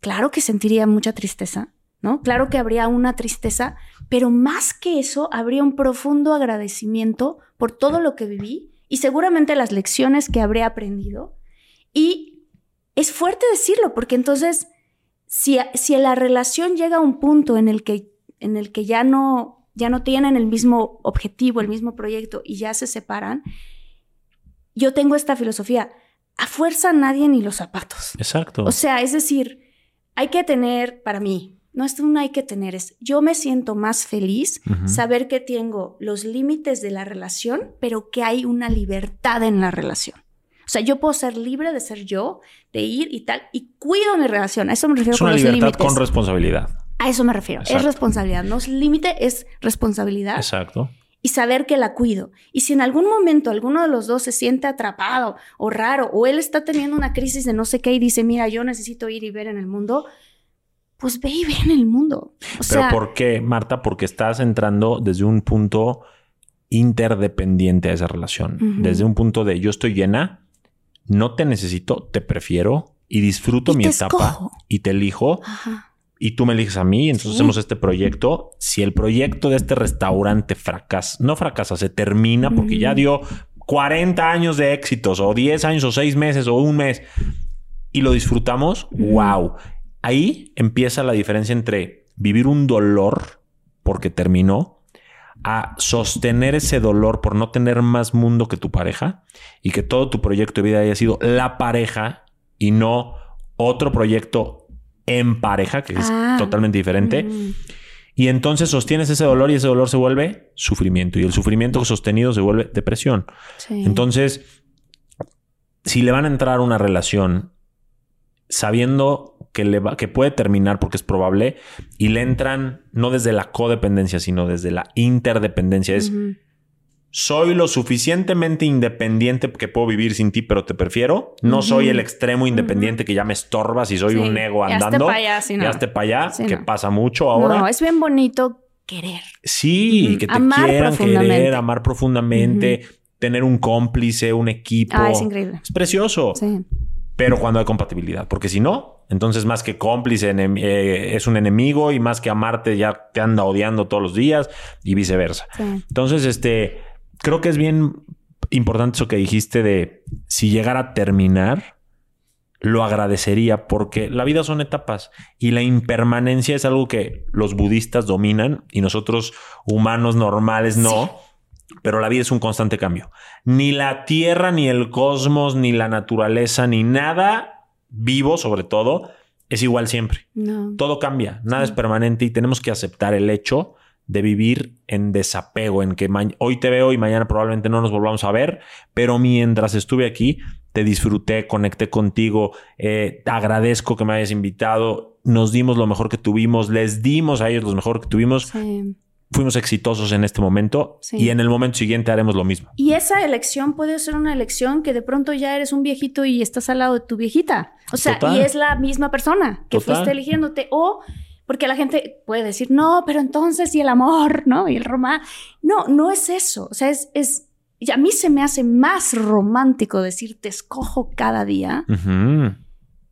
claro que sentiría mucha tristeza ¿no? Claro que habría una tristeza, pero más que eso, habría un profundo agradecimiento por todo lo que viví y seguramente las lecciones que habré aprendido. Y es fuerte decirlo, porque entonces, si, si la relación llega a un punto en el que, en el que ya, no, ya no tienen el mismo objetivo, el mismo proyecto y ya se separan, yo tengo esta filosofía, a fuerza nadie ni los zapatos. Exacto. O sea, es decir, hay que tener, para mí, no es un hay que tener, es yo me siento más feliz saber que tengo los límites de la relación, pero que hay una libertad en la relación. O sea, yo puedo ser libre de ser yo, de ir y tal, y cuido mi relación. A eso me refiero es una libertad con responsabilidad. A eso me refiero. Es responsabilidad. No es límite, es responsabilidad. Exacto. y saber que la cuido. Y si en algún momento alguno de los dos se siente atrapado o raro, o él está teniendo una crisis de no sé qué y dice, mira, yo necesito ir y ver en el mundo, pues ve y ve en el mundo. O Pero ¿por qué, Marta? Porque estás entrando desde un punto interdependiente a esa relación. Desde un punto de yo estoy llena, no te necesito, te prefiero y disfruto mi etapa y te elijo. Y tú me eliges a mí, entonces hacemos este proyecto. Si el proyecto de este restaurante fracasa, no fracasa, se termina porque ya dio 40 años de éxitos, o 10 años, o 6 meses, o un mes, y lo disfrutamos, wow. Ahí empieza la diferencia entre vivir un dolor porque terminó a sostener ese dolor por no tener más mundo que tu pareja y que todo tu proyecto de vida haya sido la pareja y no otro proyecto en pareja, que es ah. totalmente diferente. Mm. Y entonces sostienes ese dolor y ese dolor se vuelve sufrimiento y el sufrimiento sostenido se vuelve depresión. Entonces, si le van a entrar a una relación sabiendo que, le va, que puede terminar porque es probable y le entran no desde la codependencia, sino desde la interdependencia. Es soy lo suficientemente independiente que puedo vivir sin ti, pero te prefiero. No soy el extremo independiente que ya me estorbas y soy un ego andando. Ya esté para allá, que pasa mucho ahora. No, es bien bonito querer. Sí, que te quieran querer, amar profundamente, tener un cómplice, un equipo. Ah, es increíble. Es precioso. Sí pero cuando hay compatibilidad, porque si no, entonces más que cómplice eh, es un enemigo y más que amarte ya te anda odiando todos los días y viceversa. Entonces, este, creo que es bien importante eso que dijiste de si llegara a terminar, lo agradecería porque la vida son etapas y la impermanencia es algo que los budistas dominan y nosotros humanos normales no pero la vida es un constante cambio. Ni la Tierra, ni el cosmos, ni la naturaleza, ni nada vivo, sobre todo, es igual siempre. Todo cambia, nada es permanente y tenemos que aceptar el hecho de vivir en desapego, en que hoy te veo y mañana probablemente no nos volvamos a ver, pero mientras estuve aquí, te disfruté, conecté contigo, eh, te agradezco que me hayas invitado, nos dimos lo mejor que tuvimos, les dimos a ellos lo mejor que tuvimos. Sí fuimos exitosos en este momento y en el momento siguiente haremos lo mismo. Y esa elección puede ser una elección que de pronto ya eres un viejito y estás al lado de tu viejita. O sea, y es la misma persona que fuiste eligiéndote. O porque la gente puede decir, no, pero entonces y el amor, (laughs) ¿no? Y el romance. No, no es eso. O sea, es, es, y a mí se me hace más romántico decir, te escojo cada día.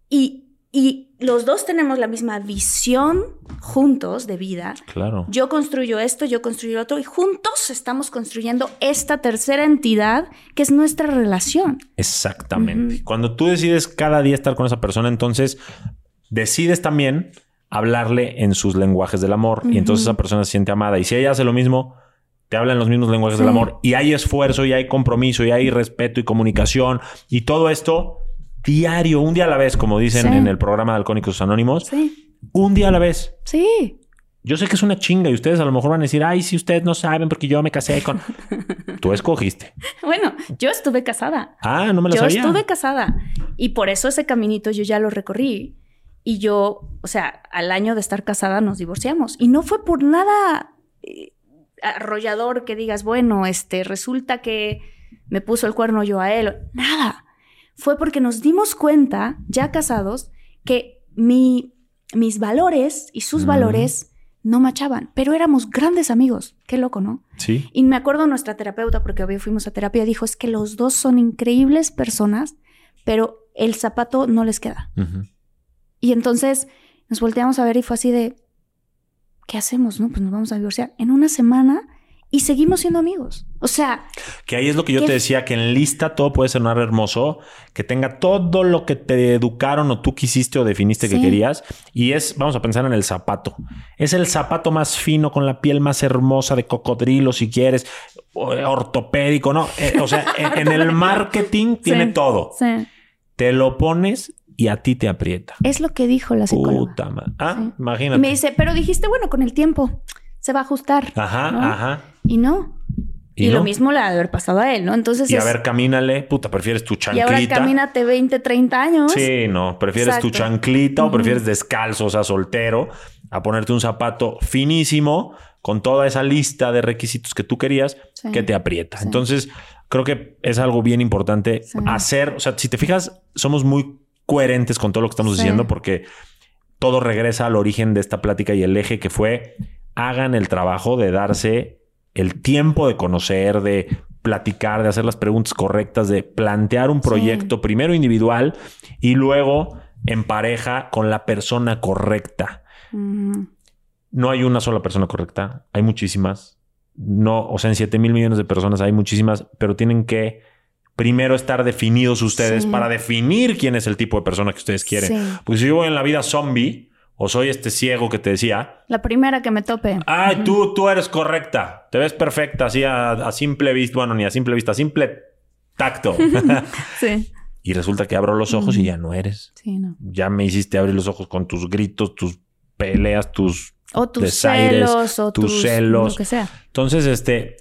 Y y los dos tenemos la misma visión juntos de vida. Claro. Yo construyo esto, yo construyo otro y juntos estamos construyendo esta tercera entidad que es nuestra relación. Exactamente. Cuando tú decides cada día estar con esa persona, entonces decides también hablarle en sus lenguajes del amor y entonces esa persona se siente amada. Y si ella hace lo mismo, te habla en los mismos lenguajes del amor y hay esfuerzo y hay compromiso y hay respeto y comunicación y todo esto diario, un día a la vez, como dicen en el programa de Alcohólicos Anónimos. Sí. Un día a la vez. Sí. Yo sé que es una chinga y ustedes a lo mejor van a decir, ay, si ustedes no saben porque yo me casé con... (laughs) Tú escogiste. Bueno, yo estuve casada. Ah, no me lo sabía. Yo estuve casada y por eso ese caminito yo ya lo recorrí. Y yo, o sea, al año de estar casada nos divorciamos. Y no fue por nada eh, arrollador que digas, bueno, este, resulta que me puso el cuerno yo a él. Nada fue porque nos dimos cuenta, ya casados, que mi, mis valores y sus valores no machaban, pero éramos grandes amigos. Qué loco, ¿no? Sí. Y me acuerdo nuestra terapeuta, porque hoy fuimos a terapia, dijo, es que los dos son increíbles personas, pero el zapato no les queda. Y entonces nos volteamos a ver y fue así de, ¿qué hacemos? No, pues nos vamos a divorciar. En una semana y seguimos siendo amigos. O sea... Que ahí es lo que yo te decía, que en lista todo puede sonar hermoso, que tenga todo lo que te educaron o tú quisiste o definiste que querías. Y es, vamos a pensar en el zapato. Es el zapato más fino, con la piel más hermosa de cocodrilo, si quieres, ortopédico, ¿no? Eh, o sea, en, el marketing tiene todo. Sí. Te lo pones y a ti te aprieta. Es lo que dijo la psicóloga. Puta madre. Ah, imagínate. Me dice, pero dijiste, bueno, con el tiempo se va a ajustar. Ajá, ajá. Y no. Y, lo mismo le ha de haber pasado a él, ¿no? Entonces. Y a ver, camínale, puta, prefieres tu chanclita. Y ahora camínate 20, 30 años. Sí, no, prefieres tu chanclita o prefieres descalzo, o sea, soltero, a ponerte un zapato finísimo con toda esa lista de requisitos que tú querías, Sí. que te aprieta. Sí. Entonces, creo que es algo bien importante Sí. hacer. O sea, si te fijas, somos muy coherentes con todo lo que estamos diciendo porque todo regresa al origen de esta plática y el eje que fue hagan el trabajo de darse el tiempo de conocer, de platicar, de hacer las preguntas correctas, de plantear un Sí. proyecto primero individual y luego en pareja con la persona correcta. No hay una sola persona correcta, hay muchísimas. No, o sea, en 7 mil millones de personas hay muchísimas, pero tienen que primero estar definidos ustedes Sí. para definir quién es el tipo de persona que ustedes quieren. Sí. Pues si yo voy en la vida zombie o soy este ciego que te decía, La primera que me tope. ay, tú, tú eres correcta, te ves perfecta, así a, a simple vista, bueno, ni a simple vista, a simple tacto. (laughs) (laughs) Sí. y resulta que abro los ojos y ya no eres. Sí, no. Ya me hiciste abrir los ojos con tus gritos, tus peleas, tus O tus desaires, celos, o tus tus, celos. Lo que sea. Entonces, este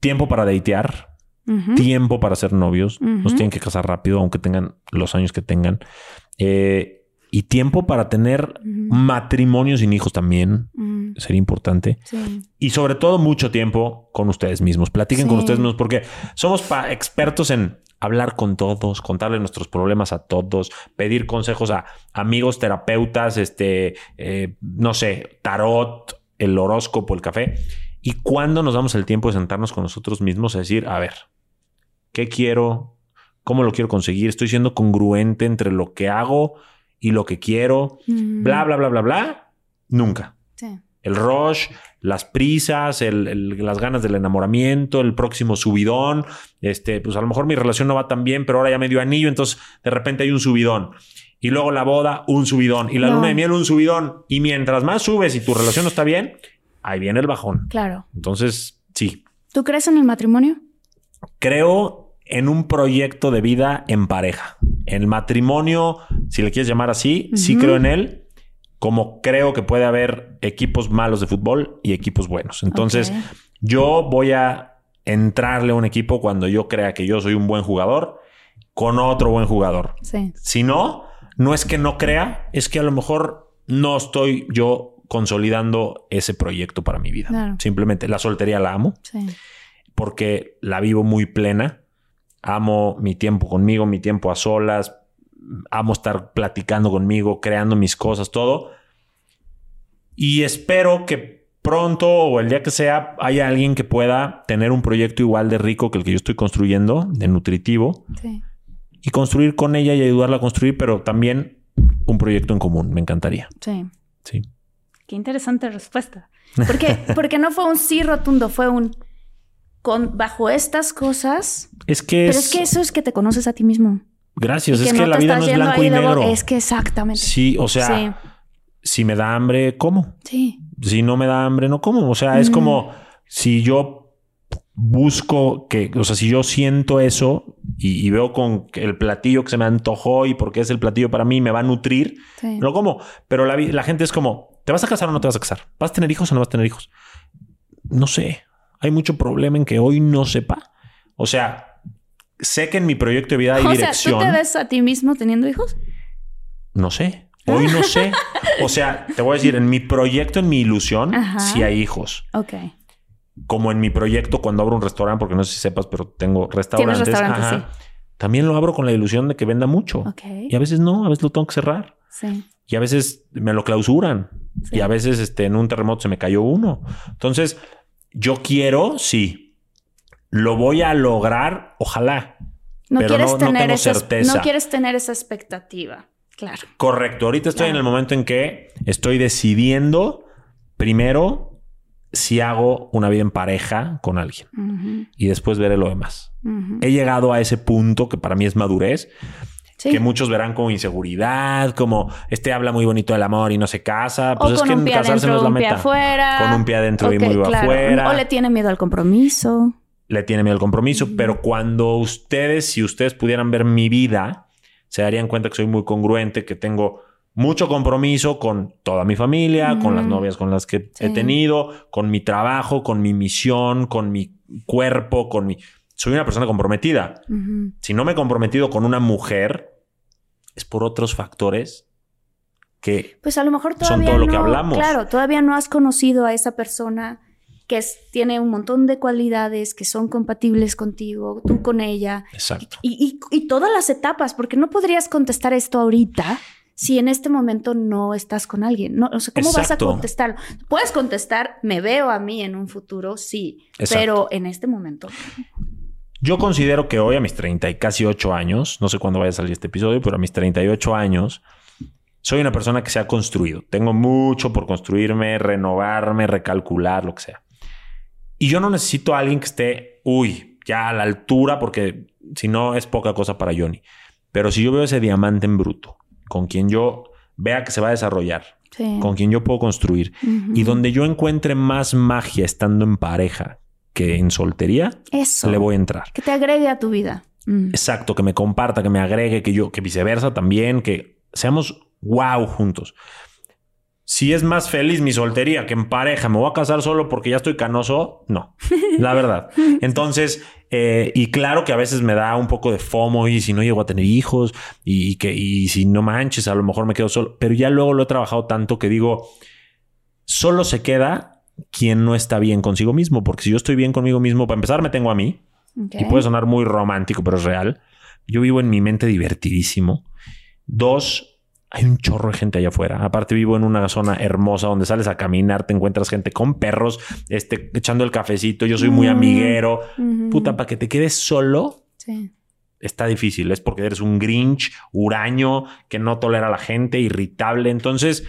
tiempo para datear, Ujú. tiempo para ser novios. Nos tienen que casar rápido, aunque tengan los años que tengan. Eh, y tiempo para tener Ujú. matrimonio sin hijos también. Sería importante. Sí. Y sobre todo, mucho tiempo con ustedes mismos. Platiquen con ustedes mismos porque somos expertos en hablar con todos, contarle nuestros problemas a todos, pedir consejos a amigos, terapeutas, este, eh, no sé, tarot, el horóscopo, el café. Y cuando nos damos el tiempo de sentarnos con nosotros mismos a decir, a ver, ¿qué quiero? ¿Cómo lo quiero conseguir? ¿Estoy siendo congruente entre lo que hago y lo que quiero? Bla, bla, bla, bla, bla. Nunca Sí. el rush, las prisas, el- el- las ganas del enamoramiento, el próximo subidón. Este, pues a lo mejor mi relación no va tan bien, pero ahora ya me dio anillo, entonces de repente hay un subidón. Y luego la boda, un subidón. Y la No. luna de miel, un subidón. Y mientras más subes y tu relación no está bien, ahí viene el bajón. Claro. Entonces, sí, ¿Tú crees en el matrimonio? creo en un proyecto de vida en pareja. El matrimonio, si le quieres llamar así, sí creo en él. Como creo que puede haber equipos malos de fútbol y equipos buenos. Entonces, yo voy a entrarle a un equipo cuando yo crea que yo soy un buen jugador con otro buen jugador. Sí. Si no, no es que no crea, es que a lo mejor no estoy yo consolidando ese proyecto para mi vida. Claro. Simplemente la soltería la amo Sí. porque la vivo muy plena. Amo mi tiempo conmigo, mi tiempo a solas. Amo estar platicando conmigo, creando mis cosas, todo. Y espero que pronto o el día que sea haya alguien que pueda tener un proyecto igual de rico que el que yo estoy construyendo, de nutritivo, Sí. y construir con ella y ayudarla a construir, pero también un proyecto en común. Me encantaría. Sí. Sí. Qué interesante respuesta. (laughs) Porque, porque no fue un sí rotundo, fue un con bajo estas cosas. Es que Pero es, es que eso es que te conoces a ti mismo. gracias. Es que la vida no es blanco y negro. Es que exactamente. Sí, o sea, si me da hambre, como. Sí. Si no me da hambre, no como. O sea, es Mm. como si yo busco que, o sea, si yo siento eso y, y veo con el platillo que se me antojó y porque es el platillo para mí me va a nutrir, Sí. lo como. Pero la, la gente es como, ¿te vas a casar o no te vas a casar? ¿Vas a tener hijos o no vas a tener hijos? No sé. Hay mucho problema en que hoy no sepa. O sea, sé que en mi proyecto de vida hay o sea, dirección. ¿tú te ves a ti mismo teniendo hijos? No sé. Hoy no sé. O sea, te voy a decir, en mi proyecto, en mi ilusión, Ajá. sí hay hijos. Ok. Como en mi proyecto cuando abro un restaurante, porque no sé si sepas, pero tengo restaurantes. restaurantes, Ajá. También lo abro con la ilusión de que venda mucho. Ok. Y a veces no, a veces lo tengo que cerrar. Sí. Y a veces me lo clausuran. Sí. Y a veces este, en un terremoto se me cayó uno. Entonces, yo quiero, sí. Lo voy a lograr, ojalá. No Pero quieres no- no tener tengo esa, certeza. no quieres tener esa expectativa. Claro. Correcto. Ahorita estoy Claro. en el momento en que estoy decidiendo primero si hago una vida en pareja con alguien y después veré lo demás. He llegado a ese punto que para mí es madurez, Sí. que muchos verán como inseguridad, como este habla muy bonito del amor y no se casa. Pues o es con que un pie casarse no adentro, es la un pie meta. afuera. Con un pie adentro y Ok, muy claro. afuera. O le tiene miedo al compromiso. le tiene miedo al compromiso, pero cuando ustedes, si ustedes pudieran ver mi vida, se darían cuenta que soy muy congruente, que tengo mucho compromiso con toda mi familia, con las novias con las que he tenido, con mi trabajo, con mi misión, con mi cuerpo, con mi... Soy una persona comprometida. Si no me he comprometido con una mujer, es por otros factores que Pues a lo mejor todavía son todo lo que no- hablamos. Claro, todavía no has conocido a esa persona que es- tiene un montón de cualidades que son compatibles contigo, tú con ella. Exacto. Y, y- y todas las etapas, porque no podrías contestar esto ahorita si en este momento no estás con alguien. No, o sea, ¿cómo Exacto. vas a contestarlo? Puedes contestar, me veo a mí en un futuro, sí, Exacto. pero en este momento. Yo considero que hoy a mis 30 y casi 8 años, no sé cuándo vaya a salir este episodio, pero a mis 38 años, soy una persona que se ha construido. Tengo mucho por construirme, renovarme, recalcular, lo que sea. Y yo no necesito a alguien que esté, uy, ya a la altura, porque si no es poca cosa para Johnny. Pero si yo veo ese diamante en bruto, con quien yo vea que se va a desarrollar, Sí. con quien yo puedo construir, y donde yo encuentre más magia estando en pareja que en soltería, Eso. le voy a entrar. Que te agregue a tu vida. Mm. Exacto, que me comparta, que me agregue, que yo, que viceversa también, que seamos wow juntos. Si es más feliz mi soltería que en pareja, me voy a casar solo porque ya estoy canoso, no, la verdad. (laughs) Entonces, eh, y claro que a veces me da un poco de fomo y si no llego a tener hijos y, que y si no manches, a lo mejor me quedo solo, pero ya luego lo he trabajado tanto que digo, solo se queda quien no está bien consigo mismo, porque si yo estoy bien conmigo mismo, para empezar me tengo a mí, y puede sonar muy romántico, pero es real. Yo vivo en mi mente divertidísimo. Dos, hay un chorro de gente allá afuera. Aparte, vivo en una zona hermosa donde sales a caminar, te encuentras gente con perros, este, echando el cafecito. Yo soy muy Mm. amiguero. Puta, para que te quedes solo Sí. está difícil. Es porque eres un grinch, huraño, que no tolera a la gente, irritable. Entonces,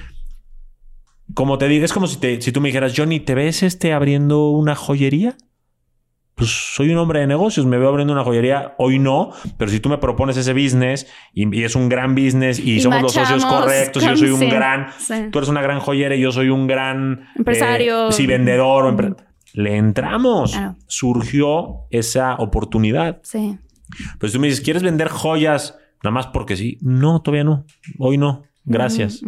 como te digo, es como si, te, si tú me dijeras, Johnny, ¿te ves este abriendo una joyería? Pues soy un hombre de negocios, me veo abriendo una joyería. Hoy no, pero si tú me propones ese business y, y es un gran business y, Y somos los socios correctos, y yo soy un sí, gran, sí. tú eres una gran joyera y yo soy un gran Empresario. eh, sí, vendedor o empre- Le entramos. Claro. Surgió esa oportunidad. Sí. Pues tú me dices, ¿quieres vender joyas nada más porque sí? No, todavía no. Hoy no. Gracias.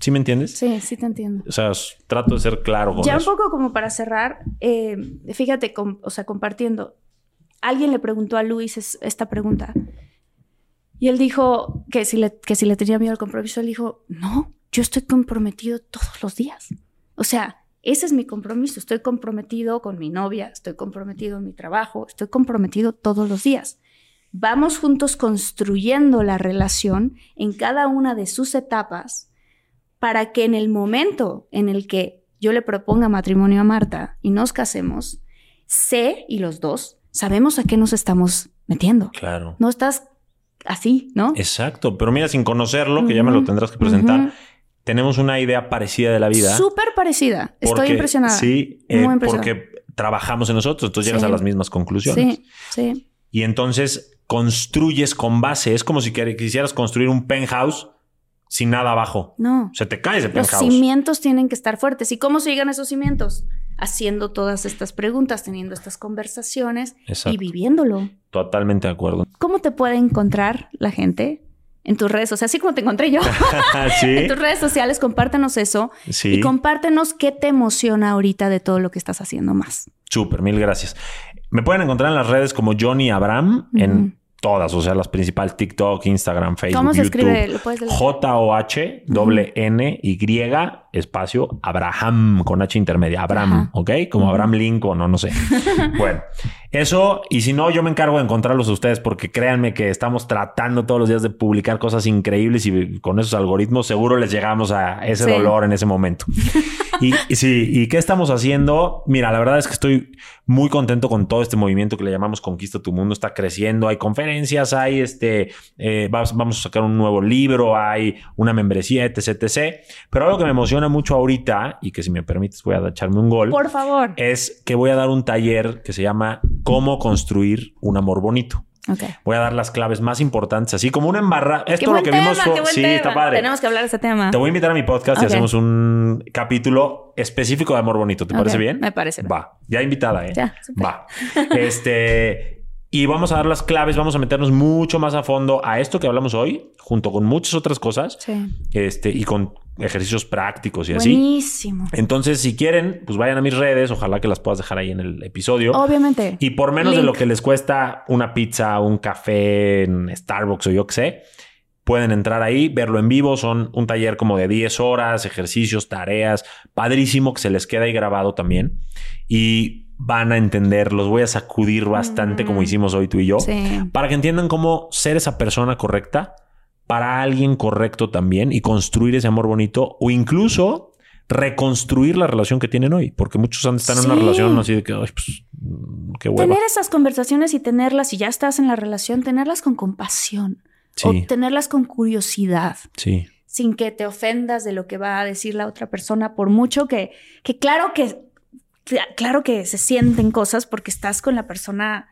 ¿Sí me entiendes? Sí, sí te entiendo. O sea, trato de ser claro con Ya un poco como para cerrar, eh, fíjate, com- o sea, compartiendo. Alguien le preguntó a Luis es- esta pregunta y él dijo que si, le, que si le tenía miedo al compromiso, él dijo, no, yo estoy comprometido todos los días. O sea, ese es mi compromiso. Estoy comprometido con mi novia, estoy comprometido en mi trabajo, estoy comprometido todos los días. Vamos juntos construyendo la relación en cada una de sus etapas para que en el momento en el que yo le proponga matrimonio a Marta y nos casemos, sé y los dos sabemos a qué nos estamos metiendo. Claro. No estás así, ¿no? Exacto. Pero mira, sin conocerlo, que ya me lo tendrás que presentar, tenemos una idea parecida de la vida. Súper parecida. Estoy impresionada. Sí, eh, Muy impresionada. porque trabajamos en nosotros, entonces llegas Sí. a las mismas conclusiones. Sí, sí. Y entonces construyes con base. Es como si quisieras construir un penthouse sin nada abajo. No. Se te cae ese Los penthouse. cimientos tienen que estar fuertes. ¿Y cómo se llegan a esos cimientos? Haciendo todas estas preguntas, teniendo estas conversaciones Exacto. y viviéndolo. Totalmente de acuerdo. ¿Cómo te puede encontrar la gente en tus redes sociales? Así como te encontré yo. (laughs) sí. En tus redes sociales, compártenos eso. Sí. Y compártenos qué te emociona ahorita de todo lo que estás haciendo más. Súper, mil gracias. Me pueden encontrar en las redes como Johnny Abraham en todas, o sea, las principales TikTok, Instagram, Facebook, ¿Cómo se YouTube. escribe? ¿Lo puedes deletrear? J-O-H, doble N, Y, espacio, Abraham, con H intermedia, Abraham, Ajá. ¿ok? Como Abraham Lincoln, o no sé. (laughs) bueno, eso, y si no, yo me encargo de encontrarlos a ustedes, porque créanme que estamos tratando todos los días de publicar cosas increíbles y con esos algoritmos seguro les llegamos a ese Sí. dolor en ese momento. Y, (laughs) y sí, ¿y qué estamos haciendo? Mira, la verdad es que estoy muy contento con todo este movimiento que le llamamos Conquista tu Mundo. Está creciendo, hay conferencias, hay este, eh, vamos, vamos a sacar un nuevo libro, hay una membresía, etc, etc. Pero algo que me emociona mucho ahorita y que si me permites voy a echarme un gol Por favor. es que voy a dar un taller que se llama Cómo construir un amor bonito. Voy a dar las claves más importantes, así como una embarrada. Esto lo que tema, vimos fue- sí, tema. está padre. Tenemos que hablar de ese tema. Te voy a invitar a mi podcast y hacemos un capítulo específico de amor bonito. ¿Te parece bien? me parece bien. Va. Ya invitada, ¿eh? Ya. Va. Este. Y vamos a dar las claves, vamos a meternos mucho más a fondo a esto que hablamos hoy, junto con muchas otras cosas, Sí. este, y con ejercicios prácticos y así. Buenísimo. Entonces, si quieren, pues vayan a mis redes, ojalá que las puedas dejar ahí en el episodio. Obviamente. Y por menos de lo que les cuesta una pizza, un café en Starbucks o yo qué sé, pueden entrar ahí, verlo en vivo. Son un taller como de 10 horas, ejercicios, tareas, padrísimo que se les queda ahí grabado también. Y van a entender, los voy a sacudir bastante como hicimos hoy tú y yo, para que entiendan cómo ser esa persona correcta para alguien correcto también y construir ese amor bonito o incluso reconstruir la relación que tienen hoy, porque muchos estado en una relación así de que, pues, qué hueva. Tener esas conversaciones y tenerlas, si ya estás en la relación, tenerlas con compasión o tenerlas con curiosidad. Sí. Sin que te ofendas de lo que va a decir la otra persona, por mucho que, que claro que claro que se sienten cosas porque estás con la persona.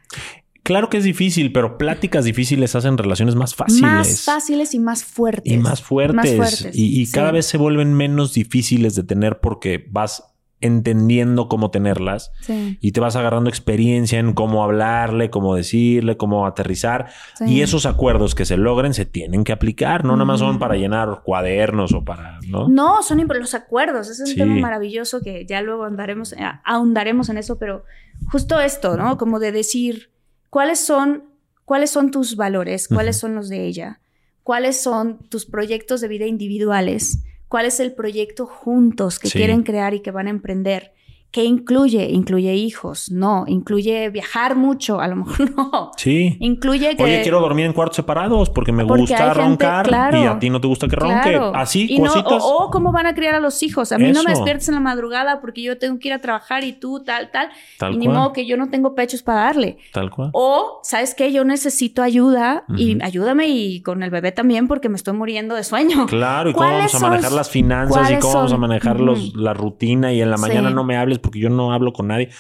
Claro que es difícil, pero pláticas difíciles hacen relaciones más fáciles. Más fáciles y más fuertes. Y más fuertes. Y, cada vez se vuelven menos difíciles de tener porque vas entendiendo cómo tenerlas y te vas agarrando experiencia en cómo hablarle, cómo decirle, cómo aterrizar. Y esos acuerdos que se logren se tienen que aplicar, no nada más son para llenar cuadernos o para, ¿no? No, son los acuerdos. Es un tema maravilloso que ya luego andaremos, eh, ahondaremos en eso, pero justo esto, ¿no? Como de decir cuáles son, cuáles son tus valores, cuáles son los de ella, cuáles son tus proyectos de vida individuales cuál es el proyecto juntos que quieren crear y que van a emprender. ¿Qué incluye? ¿Incluye hijos? No. ¿Incluye viajar mucho? A lo mejor (laughs) no. Sí. Incluye que... Oye, quiero dormir en cuartos separados porque me gusta roncar y a ti no te gusta que ronque. Así, cositas. o, cómo van a criar a los hijos. A mí no me despiertes en la madrugada porque yo tengo que ir a trabajar y tú tal, tal. y ni modo que yo no tengo pechos para darle. Tal cual. O, ¿sabes qué? Yo necesito ayuda y ayúdame y con el bebé también porque me estoy muriendo de sueño. Claro. ¿Y cómo vamos a manejar las finanzas y cómo vamos a manejar los, la rutina y en la mañana no me hables porque yo no hablo con nadie.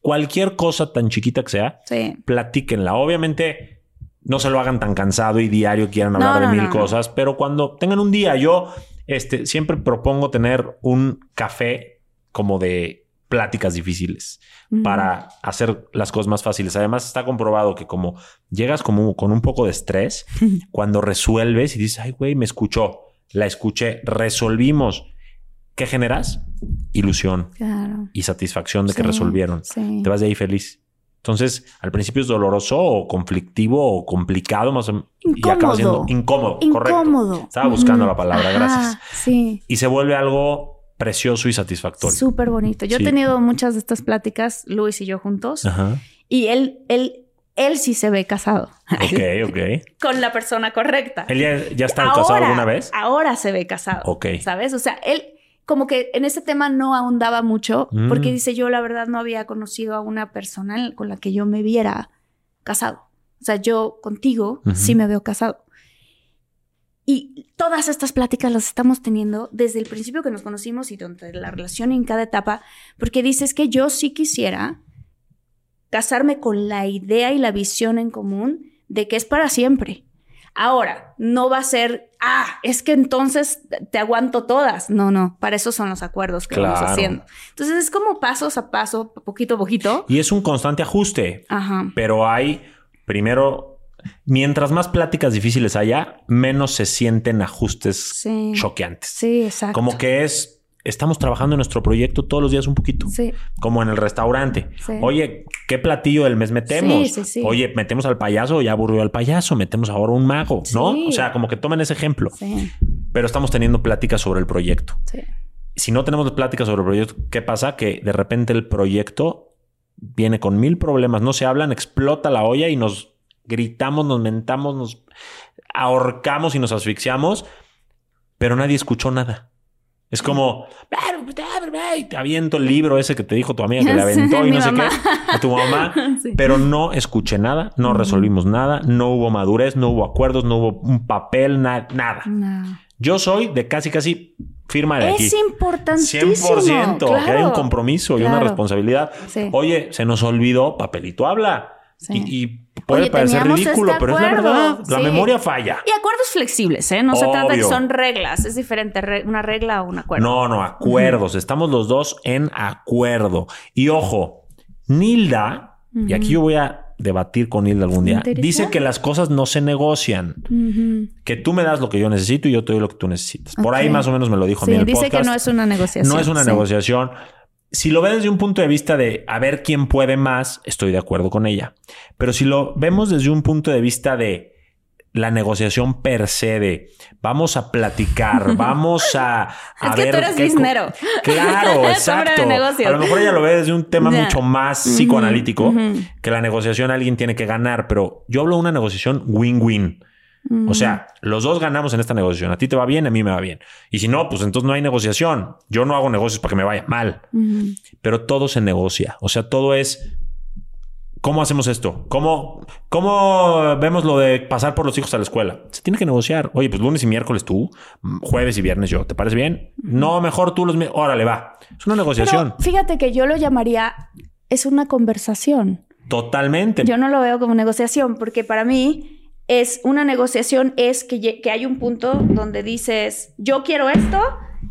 Cualquier cosa tan chiquita que sea, platíquenla. Obviamente, no se lo hagan tan cansado y diario quieran hablar de mil cosas, pero cuando tengan un día, yo este, siempre propongo tener un café como de pláticas difíciles para hacer las cosas más fáciles. Además, está comprobado que como llegas como con un poco de estrés, (laughs) cuando resuelves y dices, ay, güey, me escuchó, la escuché, resolvimos ¿qué generas? Ilusión y satisfacción de que resolvieron. Te vas de ahí feliz. Entonces, al principio es doloroso o conflictivo o complicado, más o y acaba siendo incómodo, incómodo. Estaba buscando la palabra, gracias. Sí. Y se vuelve algo precioso y satisfactorio. Súper bonito. Yo he tenido muchas de estas pláticas, Luis y yo juntos, y él, él, él sí se ve casado. Ok, ok. (laughs) Con la persona correcta. ¿Él ya, ya está casado alguna vez? Ahora se ve casado. Ok. ¿Sabes? O sea, él como que en ese tema no ahondaba mucho, porque mm. dice yo la verdad no había conocido a una persona con la que yo me viera casado. O sea, yo contigo sí me veo casado. Y todas estas pláticas las estamos teniendo desde el principio que nos conocimos y durante la relación en cada etapa, porque dices que yo sí quisiera casarme con la idea y la visión en común de que es para siempre. Ahora, no va a ser, ah, es que entonces te aguanto todas. No, no, para eso son los acuerdos que vamos haciendo. Entonces es como pasos a paso, poquito a poquito. Y es un constante ajuste. Ajá. Pero hay, primero, mientras más pláticas difíciles haya, menos se sienten ajustes choqueantes. Sí, exacto. Como que es estamos trabajando en nuestro proyecto todos los días un poquito. Sí. Como en el restaurante. Oye, ¿qué platillo del mes metemos? Sí, Oye, metemos al payaso, ya aburrió al payaso, metemos ahora un mago, ¿no? O sea, como que tomen ese ejemplo. Pero estamos teniendo pláticas sobre el proyecto. Si no tenemos pláticas sobre el proyecto, ¿qué pasa? Que de repente el proyecto viene con mil problemas, no se hablan, explota la olla y nos gritamos, nos mentamos, nos ahorcamos y nos asfixiamos, pero nadie escuchó nada. Es como, te aviento el libro ese que te dijo tu amiga que le (laughs) aventó y no sé qué a tu mamá, (laughs) pero no escuché nada, no resolvimos nada, no hubo madurez, no hubo acuerdos, no hubo un papel, nada. Yo soy de casi, casi firma de aquí. Es importantísimo. 100%, que hay un compromiso y una responsabilidad. Oye, se nos olvidó, papelito habla. Y, puede parecer ridículo, este pero es la verdad. La memoria falla. Y acuerdos flexibles, ¿eh? No se trata de que son reglas. Es diferente una regla o un acuerdo. No, no, acuerdos. Estamos los dos en acuerdo. Y ojo, Nilda, y aquí yo voy a debatir con Nilda algún día, dice que las cosas no se negocian. Que tú me das lo que yo necesito y yo te doy lo que tú necesitas. Por ahí más o menos me lo dijo a mí en dice que no es una negociación. No es una negociación si lo ves desde un punto de vista de a ver quién puede más, estoy de acuerdo con ella. Pero si lo vemos desde un punto de vista de la negociación per se de vamos a platicar, (laughs) vamos a, a es que ver. tú eres biznero. Claro, (laughs) exacto. A lo mejor ella lo ve desde un tema mucho más psicoanalítico, que la negociación alguien tiene que ganar, pero yo hablo de una negociación win-win. O sea, los dos ganamos en esta negociación. A ti te va bien, a mí me va bien. Y si no, pues entonces no hay negociación. Yo no hago negocios para que me vaya mal. Pero todo se negocia. O sea, todo es ¿Cómo hacemos esto? ¿Cómo, ¿Cómo vemos lo de pasar por los hijos a la escuela? Se tiene que negociar. Oye, pues lunes y miércoles tú, jueves y viernes yo. ¿Te parece bien? No, mejor tú los... Órale, va. Es una negociación. Pero fíjate que yo lo llamaría, es una conversación. Totalmente. Yo no lo veo como negociación, porque para mí es una negociación, es que, que hay un punto donde dices, yo quiero esto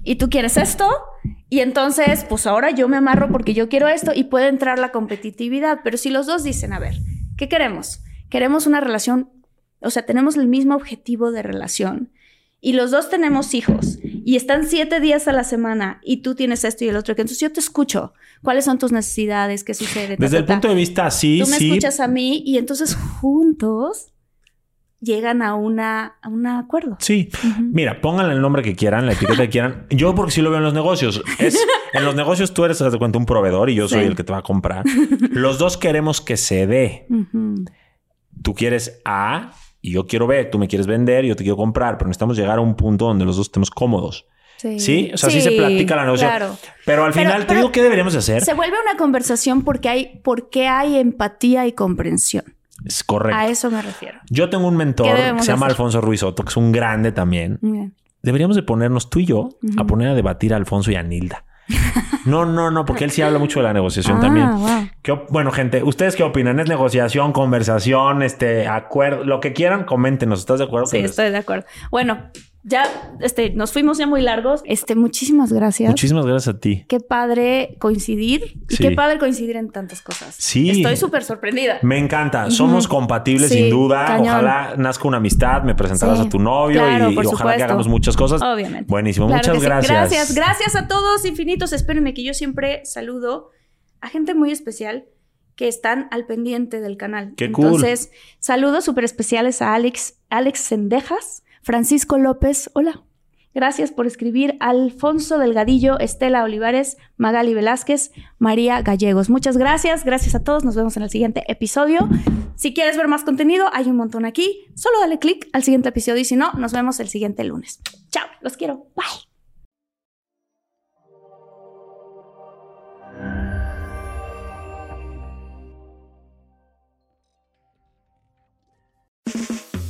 y tú quieres esto, y entonces, pues ahora yo me amarro porque yo quiero esto y puede entrar la competitividad. Pero si los dos dicen, a ver, ¿qué queremos? Queremos una relación, o sea, tenemos el mismo objetivo de relación. Y los dos tenemos hijos y están siete días a la semana y tú tienes esto y el otro. que Entonces yo te escucho. ¿Cuáles son tus necesidades? ¿Qué sucede? Ta, Desde ta, el punto de vista así, Tú me sí. escuchas a mí y entonces juntos llegan a, una, a un acuerdo. Sí. Mira, pónganle el nombre que quieran, la etiqueta que quieran. Yo porque sí lo veo en los negocios. Es, (laughs) en los negocios tú eres, de cuenta, un proveedor y yo soy Sí. el que te va a comprar. (laughs) Los dos queremos que se dé. Tú quieres A y yo quiero B. Tú me quieres vender y yo te quiero comprar. Pero necesitamos llegar a un punto donde los dos estemos cómodos. Sí. Sí, o sea, sí, se platica la negociación. Claro. Pero al Pero- final te pero- digo qué deberíamos de hacer. Se vuelve una conversación porque hay, porque hay empatía y comprensión. Es correcto. A eso me refiero. Yo tengo un ¿Qué mentor que se llama? Alfonso Ruiz Soto, que es un grande también. Deberíamos de ponernos tú y yo a poner a debatir a Alfonso y a Nilda. (laughs) No, no, no, porque él sí habla mucho de la negociación Ah, también. wow. ¿Qué bueno, gente, ¿ustedes qué opinan? ¿Es negociación, conversación, este, acuerdo? Lo que quieran, coméntenos. ¿Estás de acuerdo? Sí, estoy de acuerdo. Bueno, ya este, nos fuimos ya muy largos. Este, muchísimas gracias. Muchísimas gracias a ti. Qué padre coincidir y Sí. qué padre coincidir en tantas cosas. Sí. Estoy súper sorprendida. Me encanta. Somos compatibles Sí, sin duda. cañón. Ojalá nazca una amistad, me presentarás Sí. a tu novio Claro, y, ojalá que hagamos muchas cosas. Obviamente. Buenísimo. Claro Muchas gracias. Gracias, gracias a todos infinitos. Espérenme que yo siempre saludo a gente muy especial que están al pendiente del canal. Qué cool. Entonces, saludos súper especiales a Alex, Alex Sendejas, Francisco López, hola. Gracias por escribir. Alfonso Delgadillo, Estela Olivares, Magali Velázquez, María Gallegos. Muchas gracias. Gracias a todos. Nos vemos en el siguiente episodio. Si quieres ver más contenido, hay un montón aquí. Solo dale click al siguiente episodio y si no, nos vemos el siguiente lunes. Chao. Los quiero. Bye.